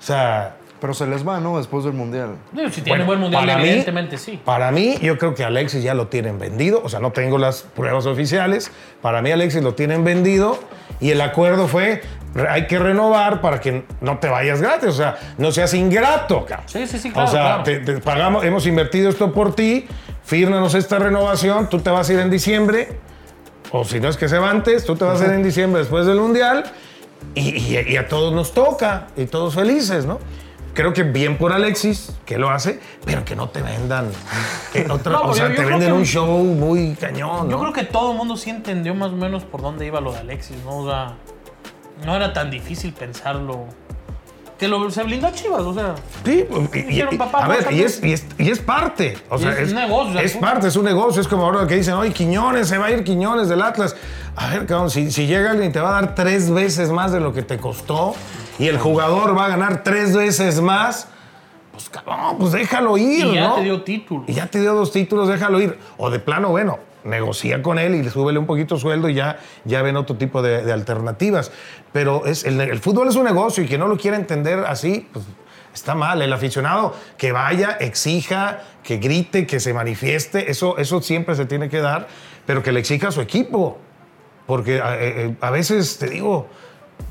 O sea, Pero se les va, ¿no? Después del Mundial. Si tiene Bueno, buen mundial, mí- evidentemente sí. para mí, yo creo que Alexis ya lo tienen vendido. O sea, no tengo las pruebas oficiales. Para mí, Alexis lo tienen vendido. Y el acuerdo fue, hay que renovar para que no te vayas gratis. O sea, no seas ingrato, cabrón. Sí, sí, sí, claro, O sea, claro. te, te pagamos, hemos invertido esto por ti. Fírmanos esta renovación. Tú te vas a ir en diciembre. O si no es que se va antes, tú te vas a ir en diciembre después del Mundial. Y, y- y a todos nos toca. Y todos felices, ¿no? Creo que bien por Alexis, que lo hace, pero que no te vendan. otra- No, o sea, yo te venden que- un show muy cañón. Yo ¿no? creo que todo el mundo sí entendió más o menos por dónde iba lo de Alexis, ¿no? O sea, no era tan difícil pensarlo. Que lo, se blindó a Chivas, o sea. Sí, y- Dijeron, y- papá, a ver, y es, y, es, y es parte. O sea, es un negocio, o sea, Es parte, es un negocio. Es como ahora que dicen, oye, Quiñones, se va a ir Quiñones del Atlas. A ver, cabrón, si, si llega alguien y te va a dar tres veces más de lo que te costó y el jugador va a ganar tres veces más, pues cabrón, pues déjalo ir, Y ya ¿no? te dio título. Y ya te dio dos títulos, déjalo ir. O de plano, bueno, negocia con él y le súbele un poquito sueldo y ya, ya ven otro tipo de, alternativas. Pero es, el, fútbol es un negocio y que no lo quiera entender así, pues está mal. El aficionado que vaya, exija, que grite, que se manifieste, eso, eso siempre se tiene que dar, pero que le exija a su equipo. Porque a, eh, a veces, te digo,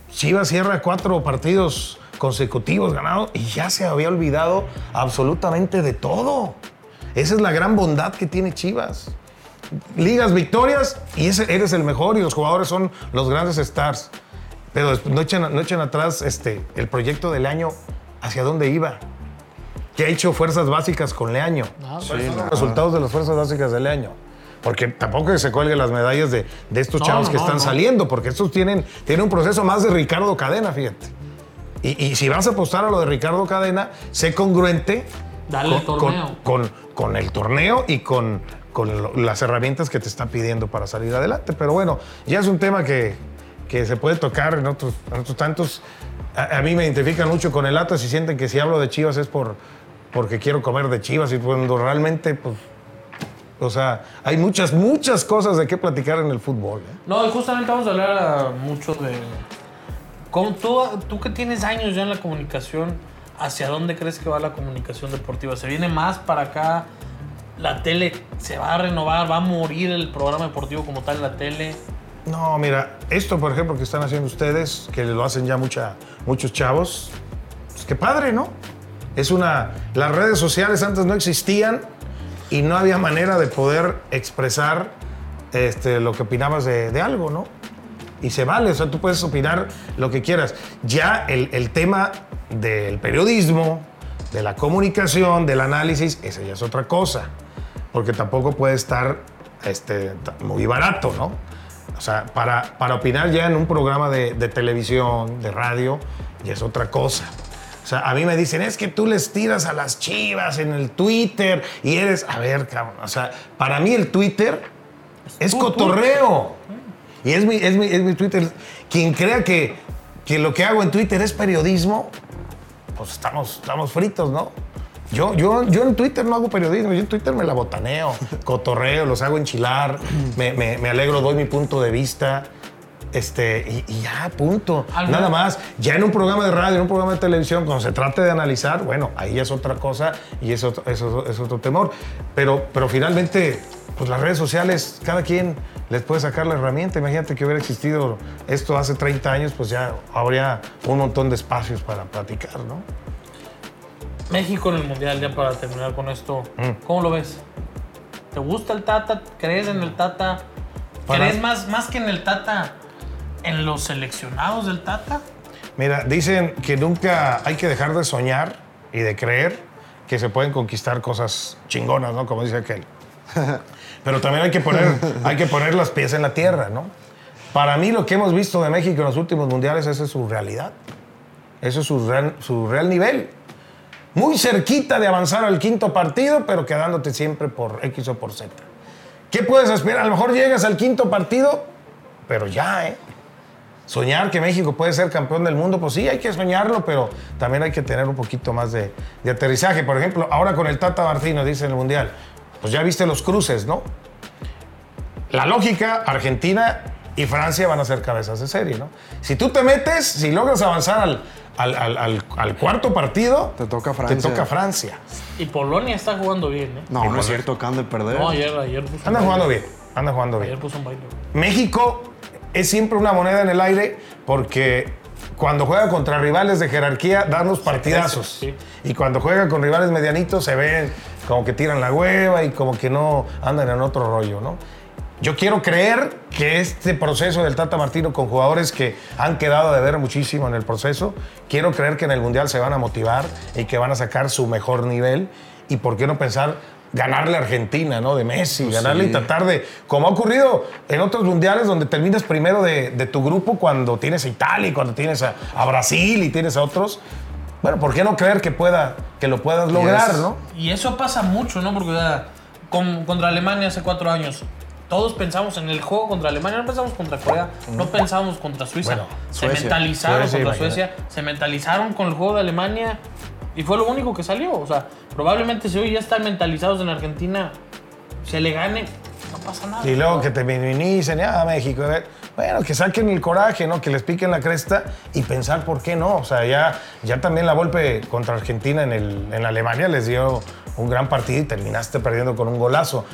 Chivas cierra cuatro partidos consecutivos ganados y ya se había olvidado absolutamente de todo. Esa es la gran bondad que tiene Chivas. Ligas, victorias y ese, eres el mejor y los jugadores son los grandes stars. Pero no echen, no echen atrás este, el proyecto del año hacia dónde iba. ¿Qué ha hecho Fuerzas Básicas con Leaño? ¿Cuáles son los resultados de las Fuerzas Básicas de Leaño? Porque tampoco que se cuelguen las medallas de, de estos No, chavos que no, están no. saliendo, porque estos tienen, tienen un proceso más de Ricardo Cadena, fíjate. Y, y si vas a apostar a lo de Ricardo Cadena, sé congruente Dale el con, torneo. con- con- con el torneo y con, con las herramientas que te está pidiendo para salir adelante. Pero bueno, ya es un tema que, que se puede tocar en otros, en otros tantos. A, a mí me identifican mucho con el Atlas y sienten que si hablo de Chivas es por, porque quiero comer de Chivas y cuando realmente, pues, o sea, hay muchas, muchas cosas de qué platicar en el fútbol. ¿eh? No, justamente vamos a hablar ah, mucho de. Con tú, tú que tienes años ya en la comunicación, ¿hacia dónde crees que va la comunicación deportiva? ¿Se viene más para acá? ¿La tele se va a renovar? ¿Va a morir el programa deportivo como tal en la tele? No, mira, esto, por ejemplo, que están haciendo ustedes, que lo hacen ya mucha, muchos chavos, pues qué padre, ¿no? Es una. Las redes sociales antes no existían y no había manera de poder expresar este, lo que opinabas de, algo, ¿no? Y se vale, o sea, tú puedes opinar lo que quieras. Ya el, el tema del periodismo, de la comunicación, del análisis, esa ya es otra cosa. Porque tampoco puede estar este, muy barato, ¿no? O sea, para, para opinar ya en un programa de, de televisión, de radio, ya es otra cosa. O sea, a mí me dicen, es que tú les tiras a las chivas en el Twitter y eres. A ver, cabrón. O sea, para mí el Twitter es tú, tú. cotorreo. Y es mi, es mi, es mi Twitter. Quien crea que, que lo que hago en Twitter es periodismo, pues estamos, estamos fritos, ¿no? Yo, yo, yo en Twitter no hago periodismo, yo en Twitter me la botaneo, cotorreo, los hago enchilar, me, me- me alegro, doy mi punto de vista. Este, y, y ya, punto. Nada más. Ya en un programa de radio, en un programa de televisión, cuando se trate de analizar, bueno, ahí es otra cosa y es otro, es otro- es otro temor. Pero, pero finalmente, pues las redes sociales, cada quien les puede sacar la herramienta. Imagínate que hubiera existido esto hace 30 años, pues ya habría un montón de espacios para platicar, ¿no? México en el Mundial, ya para terminar con esto, Mm. ¿cómo lo ves? ¿Te gusta el Tata? ¿Crees en el Tata? ¿Crees más, más que en el Tata, en los seleccionados del Tata? Mira, dicen que nunca hay que dejar de soñar y de creer que se pueden conquistar cosas chingonas, ¿no? Como dice aquel. Pero también hay que poner, hay que poner los pies en la tierra, ¿no? Para mí lo que hemos visto de México en los últimos mundiales, esa es su realidad. Eso es su real, su real nivel. Muy cerquita de avanzar al quinto partido, pero quedándote siempre por X o por Z. ¿Qué puedes esperar? A lo mejor llegas al quinto partido, pero ya, ¿eh? Soñar que México puede ser campeón del mundo, pues sí, hay que soñarlo, pero también hay que tener un poquito más de, aterrizaje. Por ejemplo, ahora con el Tata Martino, dice en el Mundial, pues ya viste los cruces, ¿no? La lógica, Argentina y Francia van a ser cabezas de serie, ¿no? Si tú te metes, si logras avanzar al, al- al- al- al cuarto partido, Te toca te Francia. toca Francia. Y Polonia está jugando bien, ¿eh? No, no es cierto, acaban de perder. No, ayer, ayer puso un baile. jugando bien, anda jugando bien. Ayer puso un baile. México es siempre una moneda en el aire porque cuando juega contra rivales de jerarquía dan los partidazos. sí. Y cuando juega con rivales medianitos se ven como que tiran la hueva y como que no andan en otro rollo, ¿no? Yo quiero creer que este proceso del Tata Martino con jugadores que han quedado de ver muchísimo en el proceso, quiero creer que en el Mundial se van a motivar y que van a sacar su mejor nivel. Y por qué no pensar ganarle a Argentina, ¿no? De Messi, ganarle y sí. tratar de, como ha ocurrido en otros mundiales donde terminas primero de, de tu grupo cuando tienes a Italia y cuando tienes a, a Brasil y tienes a otros. Bueno, ¿por qué no creer que, pueda, que lo puedas lograr, es- no? Y eso pasa mucho, ¿no? Porque o sea, con- contra Alemania hace cuatro años, todos pensamos en el juego contra Alemania, no pensamos contra Corea, no pensamos contra Suiza. Bueno, se Suecia. mentalizaron Suecia, contra imagínate. Suecia, se mentalizaron con el juego de Alemania y fue lo único que salió. O sea, probablemente si hoy ya están mentalizados en Argentina, se le gane, no pasa nada. Y luego que te minimicen, ah, México, a ver, bueno, que saquen el coraje, ¿no? Que les piquen la cresta y pensar por qué no. O sea, ya, ya también la golpe contra Argentina en, el, en Alemania les dio un gran partido y terminaste perdiendo con un golazo.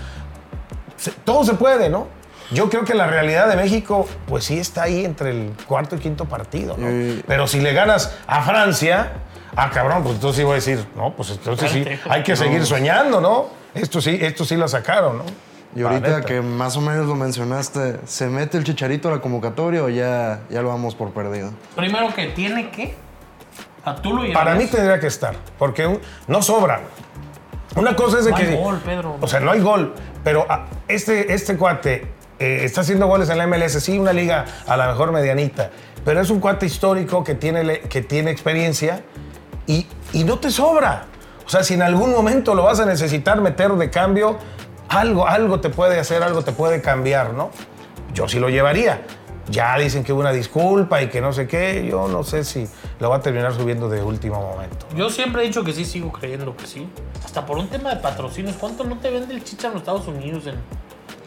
Se- todo se puede, ¿no? Yo creo que la realidad de México, pues sí está ahí entre el cuarto y quinto partido, ¿no? Pero si le ganas a Francia, ah, cabrón, pues entonces sí voy a decir, no, pues entonces sí, hay que seguir soñando, ¿no? Esto sí, esto sí lo sacaron, ¿no? Y La ahorita que más o menos lo mencionaste, ¿se mete el chicharito a la convocatoria o ya, ya lo vamos por perdido? Primero que tiene que. A tú lo Para mí tendría que estar, porque no sobra. Una cosa es de No que... hay gol, Pedro. O sea, no hay gol, pero ah, este, este cuate eh, está haciendo goles en la MLS, sí, una liga a la mejor medianita, pero es un cuate histórico que tiene, que tiene experiencia y, y no te sobra. O sea, si en algún momento lo vas a necesitar meter de cambio, algo, algo te puede hacer, algo te puede cambiar, ¿no? Yo sí lo llevaría. Ya dicen que hubo una disculpa y que no sé qué, yo no sé si lo va a terminar subiendo de último momento. Yo siempre he dicho que sí, sigo creyendo que sí. Hasta por un tema de patrocinios. ¿Cuánto no te vende el chicha en los Estados Unidos? En...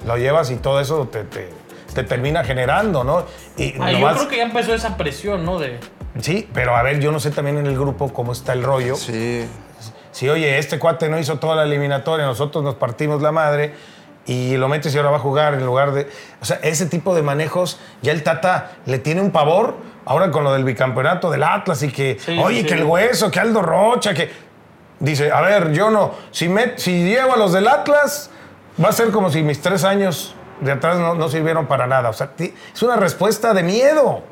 Lo llevas y todo eso te, te- te termina generando, ¿no? Y Ah, yo nomás- creo que ya empezó esa presión, ¿no? De. Sí, pero a ver, yo no sé también en el grupo cómo está el rollo. Sí, Si, oye, este cuate no hizo toda la eliminatoria, nosotros nos partimos la madre y lo metes y ahora va a jugar en lugar de... O sea, ese tipo de manejos, ya el Tata le tiene un pavor, ahora con lo del bicampeonato del Atlas y que, Sí, oye, sí. que el hueso, que Aldo Rocha, que... Dice, a ver, yo no, si, me, si llevo a los del Atlas, va a ser como si mis tres años de atrás no, no sirvieron para nada. O sea, es una respuesta de miedo.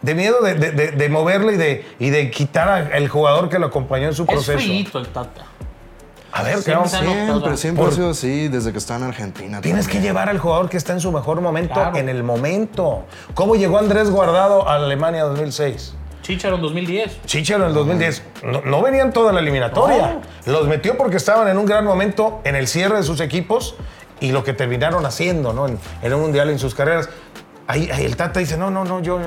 De miedo de, de- de- de moverle y de, y de quitar al jugador que lo acompañó en su Es proceso. frito el Tata. A ver, Siempre siempre, siempre Por- ha sido así desde que está en Argentina. Tienes que llevar al jugador que está en su mejor momento Claro. en el momento. ¿Cómo llegó Andrés Guardado a Alemania 2006? Chicharo en 2010. Chichero en el 2010. No, no venían toda la eliminatoria. Los metió porque estaban en un gran momento en el cierre de sus equipos y lo que terminaron haciendo ¿no? en, en un mundial en sus carreras. Ahí, ahí el Tata dice, no, no, no, yo,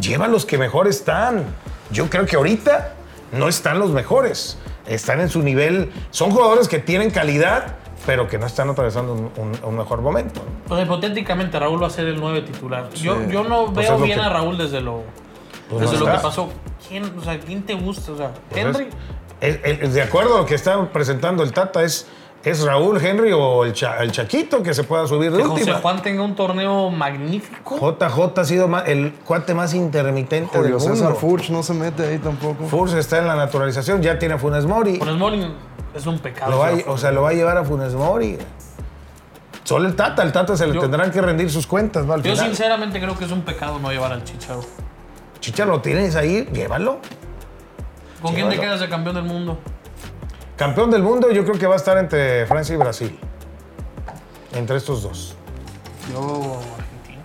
lleva los que mejor están. Yo creo que ahorita no están los mejores. Están en su nivel. Son jugadores que tienen calidad, pero que no están atravesando un, un- un mejor momento. Pues hipotéticamente Raúl va a ser el 9 titular. Yo, yo no Pues veo bien que- a Raúl desde lo, Pues desde no lo que pasó. ¿Quién, o sea, ¿quién te gusta? O sea, Pues Henry. es- el- el- de acuerdo a lo que está presentando el Tata, es, es Raúl, Henry o el, Cha- el Chaquito que se pueda subir de Que José última. Juan tenga un torneo magnífico. JJ ha sido el cuate más intermitente Julio del César mundo. Furch no se mete ahí tampoco. Furs está en la naturalización, ya tiene a Funes Mori. Funes Mori es un pecado. Lo va a- o sea, lo va a llevar a Funes Mori. Solo el Tata, el Tata se le Yo- tendrán que rendir sus cuentas, ¿no? Al yo final. sinceramente creo que es un pecado no llevar al Chicharo. Chicha, lo tienes ahí, llévalo. ¿Con quién te quedas de campeón del mundo? Campeón del mundo, yo creo que va a estar entre Francia y Brasil. Entre estos dos. Yo, Argentina.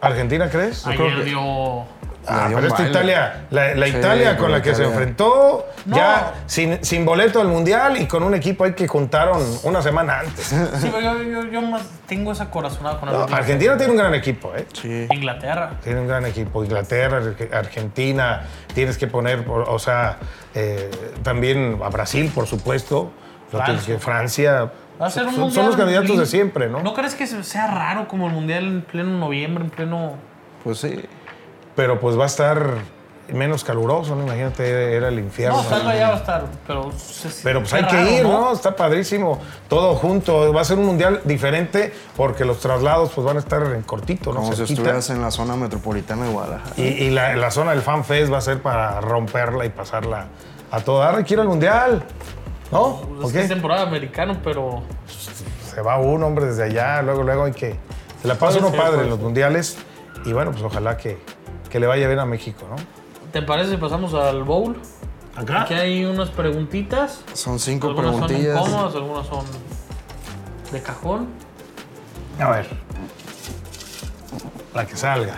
¿Argentina crees? Yo creo Ayer que- dio. Ah, pero esta baile. Italia, la, la Sí, Italia con con la que se enfrentó, No. ya sin, sin boleto al Mundial y con un equipo ahí que juntaron una semana antes. Sí, pero yo, yo, yo más tengo esa corazonada con No, Argentina. Argentina tiene un gran equipo, ¿eh? Sí. Inglaterra. Tiene un gran equipo. Inglaterra, Arge- Argentina, tienes que poner, o sea, eh, también a Brasil, por supuesto. Francia. que- Francia. Va a ser un son, mundial son los candidatos de siempre, ¿no? ¿No crees que sea raro como el mundial en pleno noviembre, en pleno. Pues sí. Pero pues va a estar menos caluroso, ¿no? Imagínate, era el infierno. No, estando allá va a estar, pero. se- Pero pues hay que ir, ¿no? Está padrísimo. Todo junto. Va a ser un mundial diferente porque los traslados pues van a estar en cortito, ¿no? Como si estuvieras en la zona metropolitana de Guadalajara. Y, y la, la zona del Fan Fest va a ser para romperla y pasarla a. Hay que ir al mundial. ¿No? Pues ¿O es que es temporada americano, pero. Se va uno, hombre, desde allá. Luego, luego hay que. Se la pasa uno padre en los mundiales. Y bueno, pues ojalá que, que le vaya bien a México, ¿no? ¿Te parece si pasamos al bowl? Acá. Aquí hay unas preguntitas. Son cinco Algunas son preguntillas. incómodas, algunas son de cajón. A ver. La que salga.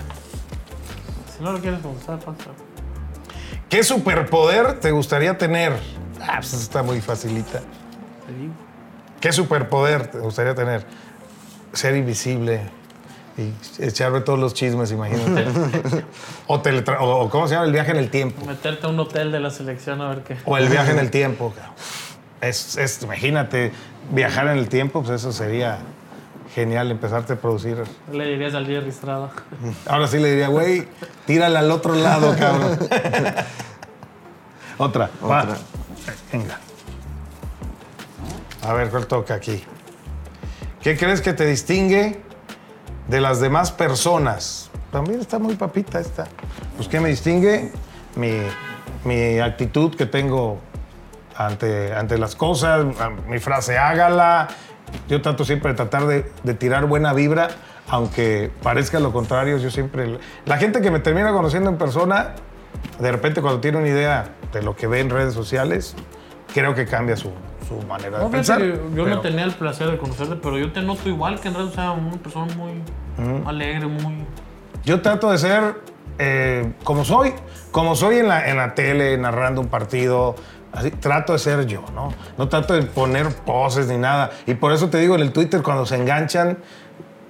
Si no lo quieres contestar, pasa. ¿Qué superpoder te gustaría tener? Ah, pues eso está muy facilita. Te digo. ¿Qué superpoder te gustaría tener? Ser invisible y echarme todos los chismes, imagínate. o, teletra- o, ¿cómo se llama? El viaje en el tiempo. Meterte a un hotel de la selección a ver qué. O el viaje en el tiempo. cabrón. Es, es- imagínate, viajar en el tiempo, pues eso sería genial, empezarte a producir. ¿Qué le dirías al Jerry Estrada? Ahora sí le diría, güey, tírala al otro lado, cabrón. Otra, va. Otra. Venga. A ver, ¿cuál toca aquí? ¿Qué crees que te distingue de las demás personas? También está muy papita esta. Pues, ¿qué me distingue? Mi, actitud que tengo ante, ante las cosas. Mi frase, hágala. Yo trato siempre de tratar de, de tirar buena vibra, aunque parezca lo contrario. Yo siempre. La gente que me termina conociendo en persona, de repente cuando tiene una idea de lo que ve en redes sociales, creo que cambia su, su manera de No, fíjate pensar. yo Pero- no tenía el placer de conocerte, pero yo te noto igual que en realidad, o sea, una persona muy alegre, muy... Yo trato de ser eh, como soy, como soy en la, en la tele, narrando un partido. Así, trato de ser yo, ¿no? No trato de poner poses ni nada. Y por eso te digo en el Twitter, cuando se enganchan,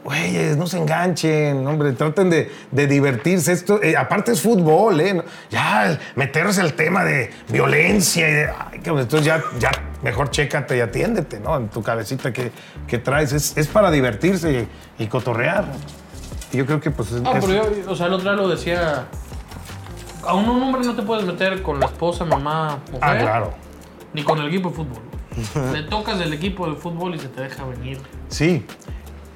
güeyes, no se enganchen, hombre, traten de, de divertirse. Esto, eh, aparte es fútbol, ¿eh? Ya, meterse al tema de violencia y de. Entonces ya, ya mejor chécate y atiéndete, ¿no? En tu cabecita que, que traes. Es, es para divertirse y, y cotorrear. Y yo creo que, pues. Ah, es- pero yo, o sea, el otro día lo decía... A un hombre no te puedes meter con la esposa, mamá, mujer. Ah, claro. Ni con el equipo de fútbol. Le tocas el equipo de fútbol y se te deja venir. Sí,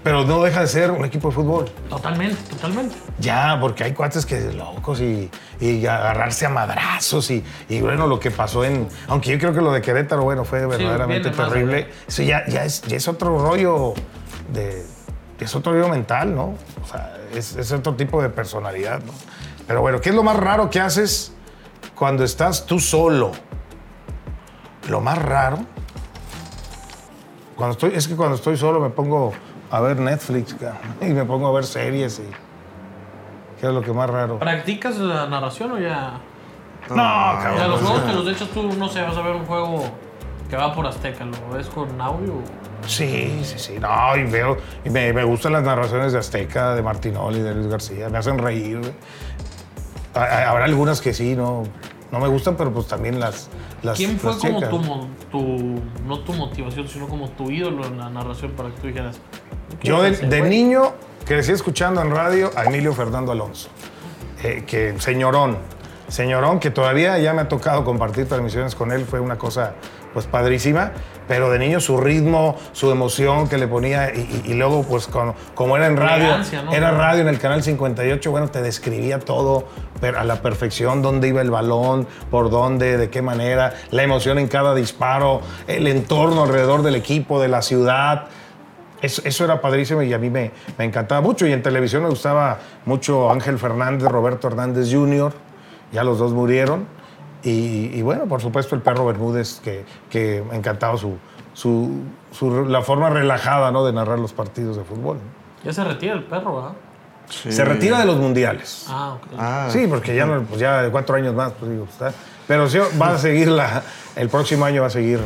pero no deja de ser un equipo de fútbol. Totalmente, totalmente. Ya, porque hay cuates que locos y, y agarrarse a madrazos y, y bueno, lo que pasó en... Aunque yo creo que lo de Querétaro, bueno, fue verdaderamente más terrible. allá. Eso ya, ya, es, ya es otro rollo de... Es otro rollo mental, ¿no? O sea, es, es otro tipo de personalidad, ¿no? Pero bueno, ¿qué es lo más raro que haces cuando estás tú solo? Lo más raro... Cuando estoy, es que cuando estoy solo me pongo a ver Netflix y me pongo a ver series y... ¿Qué es lo que más raro? ¿Practicas la narración o ya...? No, Ya cabrón. los juegos te los echas tú, no sé, vas a ver un juego que va por Azteca, ¿lo ves con audio? Sí, sí, sí. No, y veo, y me, me gustan las narraciones de Azteca, de Martinoli, de Luis García, me hacen reír. Habrá algunas que sí, no, no me gustan, pero pues también las. las ¿Quién fue las como tu, tu, no tu motivación, sino como tu ídolo en la narración para que tú dijeras? Yo de, "Ese de güey"? niño crecí escuchando en radio a Emilio Fernando Alonso, eh, que señorón, señorón que todavía ya me ha tocado compartir transmisiones con él, fue una cosa pues padrísima, pero de niño su ritmo, su emoción que le ponía y, y- y luego pues con- como era en radio, era radio en el canal 58, bueno, te describía todo a la perfección, dónde iba el balón, por dónde, de qué manera, la emoción en cada disparo, el entorno alrededor del equipo, de la ciudad. Eso, eso era padrísimo y a mí me, me encantaba mucho. Y en televisión me gustaba mucho Ángel Fernández, Roberto Hernández Jr., ya los dos murieron. Y, y bueno, por supuesto el perro Bermúdez, que, que me encantaba su, su, su- la forma relajada ¿no? de narrar los partidos de fútbol. Ya se retira el perro, ¿verdad? Sí. Se retira de los mundiales. Ah, ok. Ah, Sí, porque ya, no- pues ya de cuatro años más, pues digo, está. Pero sí, va a seguir la, el próximo año va a seguir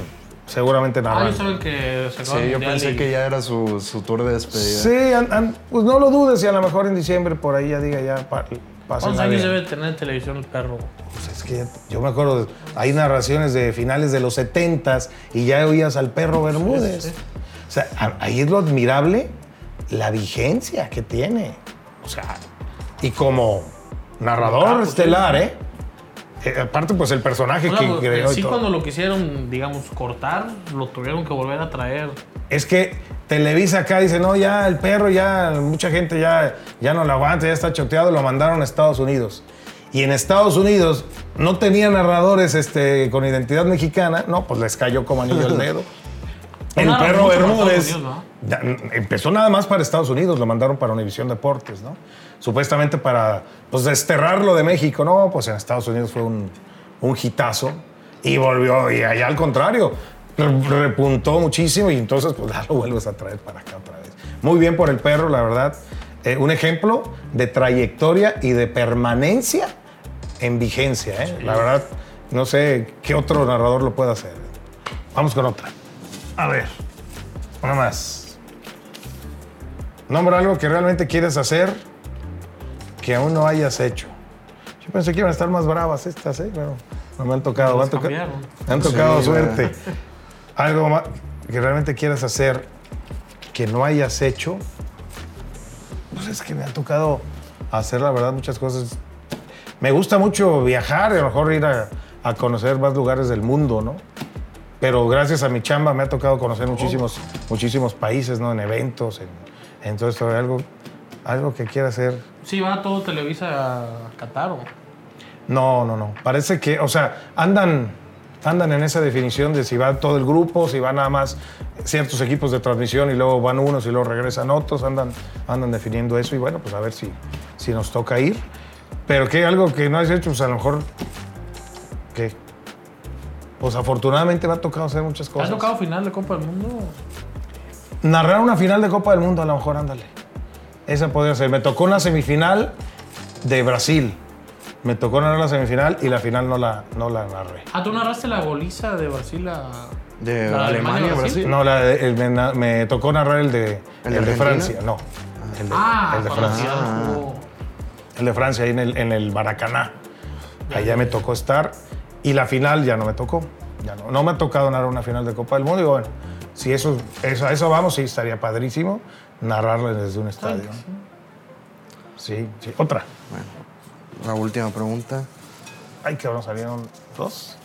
seguramente Ah, narrando. yo saben que se acaba sí, yo pensé y- que ya era su, su tour de despedida. Sí, an- an- pues no lo dudes y a lo mejor en diciembre por ahí ya diga ya pa, ¿Cuántos años debe tener en televisión el perro? Pues es que yo me acuerdo, hay narraciones de finales de los 70s y ya oías al perro Bermúdez. Sí, sí. O sea, ahí es lo admirable, la vigencia que tiene. O sea, y como narrador pues, estelar, ¿eh? Eh, Aparte, pues el personaje O sea, que pues, creó sí, cuando lo quisieron, digamos, cortar, lo tuvieron que volver a traer. Es que Televisa acá dice, no, ya el perro, ya mucha gente ya, ya no lo aguanta, ya está choteado, lo mandaron a Estados Unidos. Y en Estados Unidos no tenía narradores este, con identidad mexicana, no, pues les cayó como anillo al dedo. El narra perro Bermúdez ya, empezó nada más para Estados Unidos, lo mandaron para Univisión Deportes, ¿no? Supuestamente para pues, desterrarlo de México, no, pues en Estados Unidos fue un, un hitazo y volvió, y allá al contrario, repuntó muchísimo y entonces pues ya lo vuelves a traer para acá otra vez. Muy bien por el perro, la verdad. Eh, un ejemplo de trayectoria y de permanencia en vigencia, ¿eh? La verdad, no sé qué otro narrador lo puede hacer. Vamos con otra. A ver, una más. Nombra algo que realmente quieres hacer que aún no hayas hecho. Yo pensé que iban a estar más bravas estas, ¿eh? Pero no me han tocado. Me han, Las toca- cambiaron. me han tocado Sí, suerte. Algo ma- que realmente quieras hacer que no hayas hecho. Pues es que me ha tocado hacer, la verdad, muchas cosas. Me gusta mucho viajar y a lo mejor ir a, a conocer más lugares del mundo, ¿no? Pero gracias a mi chamba me ha tocado conocer muchísimos, muchísimos países, ¿no? En eventos, en, en todo esto. Algo, algo que quiera hacer. Sí, va todo Televisa a Qatar. ¿o? No, no, no. Parece que, o sea, andan andan en esa definición de si va todo el grupo, si van nada más ciertos equipos de transmisión y luego van unos y luego regresan otros, andan, andan definiendo eso y bueno, pues a ver si, si nos toca ir. Pero que algo que no has hecho, pues a lo mejor, que pues afortunadamente me ha tocado hacer muchas ¿Has cosas. tocado final de Copa del Mundo? Narrar una final de Copa del Mundo, a lo mejor, ándale. Esa podría ser. Me tocó una semifinal de Brasil. Me tocó narrar la semifinal y la final no la, no la narré. Ah, tú narraste la goliza de Brasil a. De ¿La Alemania, Alemania, Brasil. No, la de- el- me, tocó narrar el de, ¿El el de? Francia, no. El de, Ah, el de Francia. El de Francia, ahí en el, en el Baracaná. Allá me tocó estar. Y la final ya no me tocó. Ya no, no me ha tocado narrar una final de Copa del Mundo. Y bueno, si eso, eso, a eso vamos, sí, estaría padrísimo narrarla desde un estadio. Sí, sí. Otra. Bueno, la última pregunta. Ay, ahora salieron dos.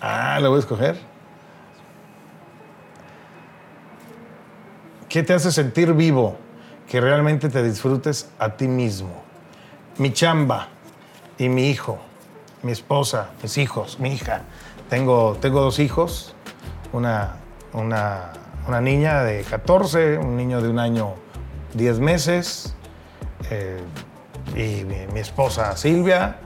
Ah, le voy a escoger. ¿Qué te hace sentir vivo? Que realmente te disfrutes a ti mismo. Mi chamba y mi hijo, mi esposa, mis hijos, mi hija. Tengo, tengo dos hijos, una, una, una niña de 14, un niño de un año 10 meses, eh, y mi, mi esposa Silvia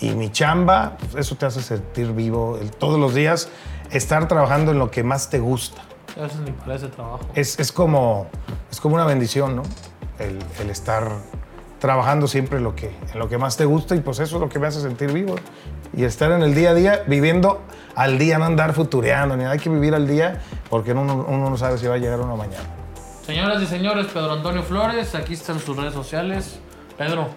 y mi chamba, pues, eso te hace sentir vivo el- todos los días, estar trabajando en lo que más te gusta. Ese es mi para ese trabajo. Es, es como, es como una bendición, ¿no? El, el estar trabajando siempre en lo, que, en lo que más te gusta y pues eso es lo que me hace sentir vivo. Y estar en el día a día, viviendo al día, no andar futureando, ni hay que vivir al día porque uno, uno no sabe si va a llegar uno mañana. Señoras y señores, Pedro Antonio Flores, aquí están sus redes sociales. Pedro,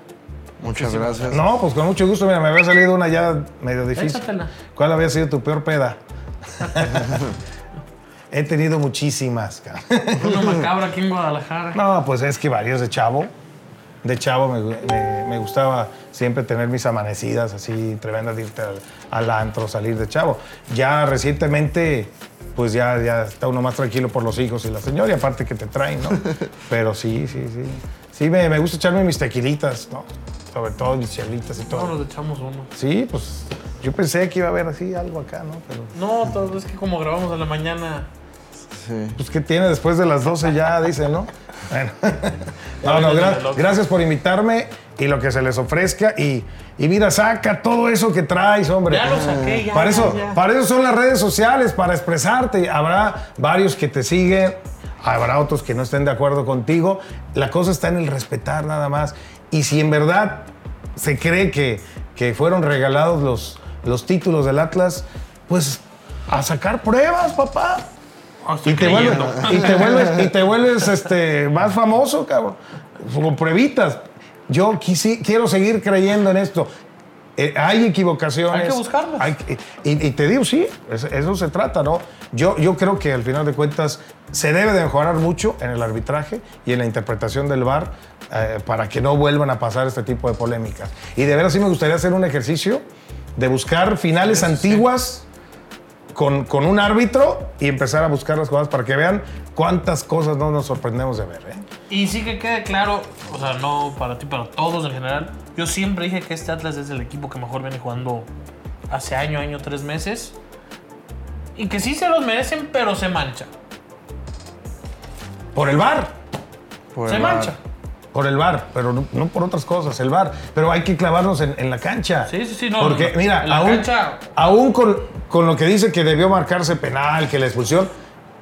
Muchas gracias. No, pues con mucho gusto, mira, me había salido una ya medio difícil. Échatela. ¿Cuál había sido tu peor peda? He tenido muchísimas, cara. uno macabro aquí en Guadalajara. No, pues es que varios de chavo. De chavo me, me- me gustaba siempre tener mis amanecidas así tremendas de irte al, al antro, salir de chavo. Ya recientemente, pues ya, ya está uno más tranquilo por los hijos y la señora, y aparte que te traen, ¿no? Pero sí, sí, sí. Sí, me, me gusta echarme mis tequilitas, ¿no? Sobre todo mis chelitas y todo. No, nos echamos uno. Sí, pues yo pensé que iba a haber así algo acá, ¿no? Pero No, todo es que como grabamos a la mañana. Sí. pues ¿qué tiene después de las 12 ya? Dice, ¿no? Bueno. No, no, gra- gracias por invitarme y lo que se les ofrezca. Y, y mira, saca todo eso que traes, hombre. Ya lo saqué, ya. Para eso, ya, para eso son las redes sociales, para expresarte. Habrá varios que te siguen, habrá otros que no estén de acuerdo contigo. La cosa está en el respetar nada más. Y si en verdad se cree que, que fueron regalados los, los títulos del Atlas, pues a sacar pruebas, papá. Ah, estoy Y te, vuelves, creyendo. y te vuelves, y te vuelves este, más famoso, cabrón. Con pruebitas. Yo quiero seguir creyendo en esto. Eh, hay equivocaciones. Hay que buscarlas. hay y, y te digo, sí, es- eso se trata, ¿no? Yo, yo creo que al final de cuentas se debe de mejorar mucho en el arbitraje y en la interpretación del VAR eh, para que no vuelvan a pasar este tipo de polémicas. Y de veras sí me gustaría hacer un ejercicio de buscar finales antiguas con, con un árbitro y empezar a buscar las cosas para que vean cuántas cosas no nos sorprendemos de ver. ¿eh? Y sí que quede claro, o sea, no para ti, para todos en general. Yo siempre dije que este Atlas es el equipo que mejor viene jugando hace año, año, tres meses. Y que sí se los merecen, pero se mancha. Por el VAR, Por se el mancha. bar. por el VAR, pero no, no por otras cosas, el VAR. Pero hay que clavarnos en, en la cancha. Sí, sí, sí, no, Porque, no, no. mira, En la aún, cancha- aún con, con lo que dice que debió marcarse penal, que la expulsión,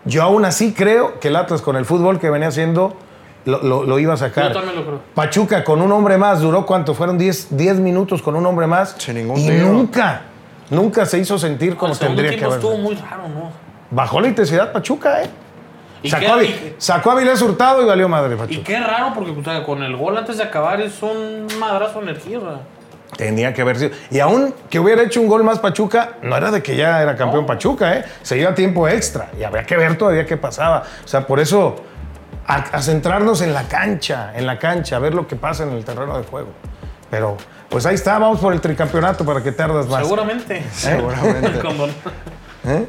yo aún así creo que el Atlas con el fútbol que venía haciendo lo, lo- lo iba a sacar. Yo también lo creo. Pachuca con un hombre más, duró cuánto? Fueron 10 10 minutos con un hombre más. Sin ningún y tiro. nunca, nunca se hizo sentir como tendría que haber. estuvo muy raro, ¿no? Bajó la intensidad Pachuca, ¿eh? Y Sacó, qué- a, y- sacó a Vilés Hurtado y valió madre Y Pachuca. qué raro, porque o sea, con el gol antes de acabar es un madrazo de energía. sea. Tenía que haber sido. Y aún que hubiera hecho un gol más Pachuca, no era de que ya era campeón Pachuca, ¿eh? Se iba a tiempo extra y habría que ver todavía qué pasaba. O sea, por eso, a, a centrarnos en la cancha, en la cancha, a ver lo que pasa en el terreno de juego. Pero, pues ahí está, vamos por el tricampeonato para que tardas más. Seguramente. Seguramente. Cuando- ¿Eh?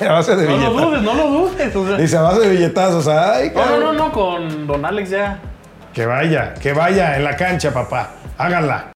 A base de no lo dudes, no lo dudes. o sea. Dice, a base de billetazos. Ay, No, no, no, no, con Don Alex ya. Que vaya, que vaya en la cancha, papá. Háganla.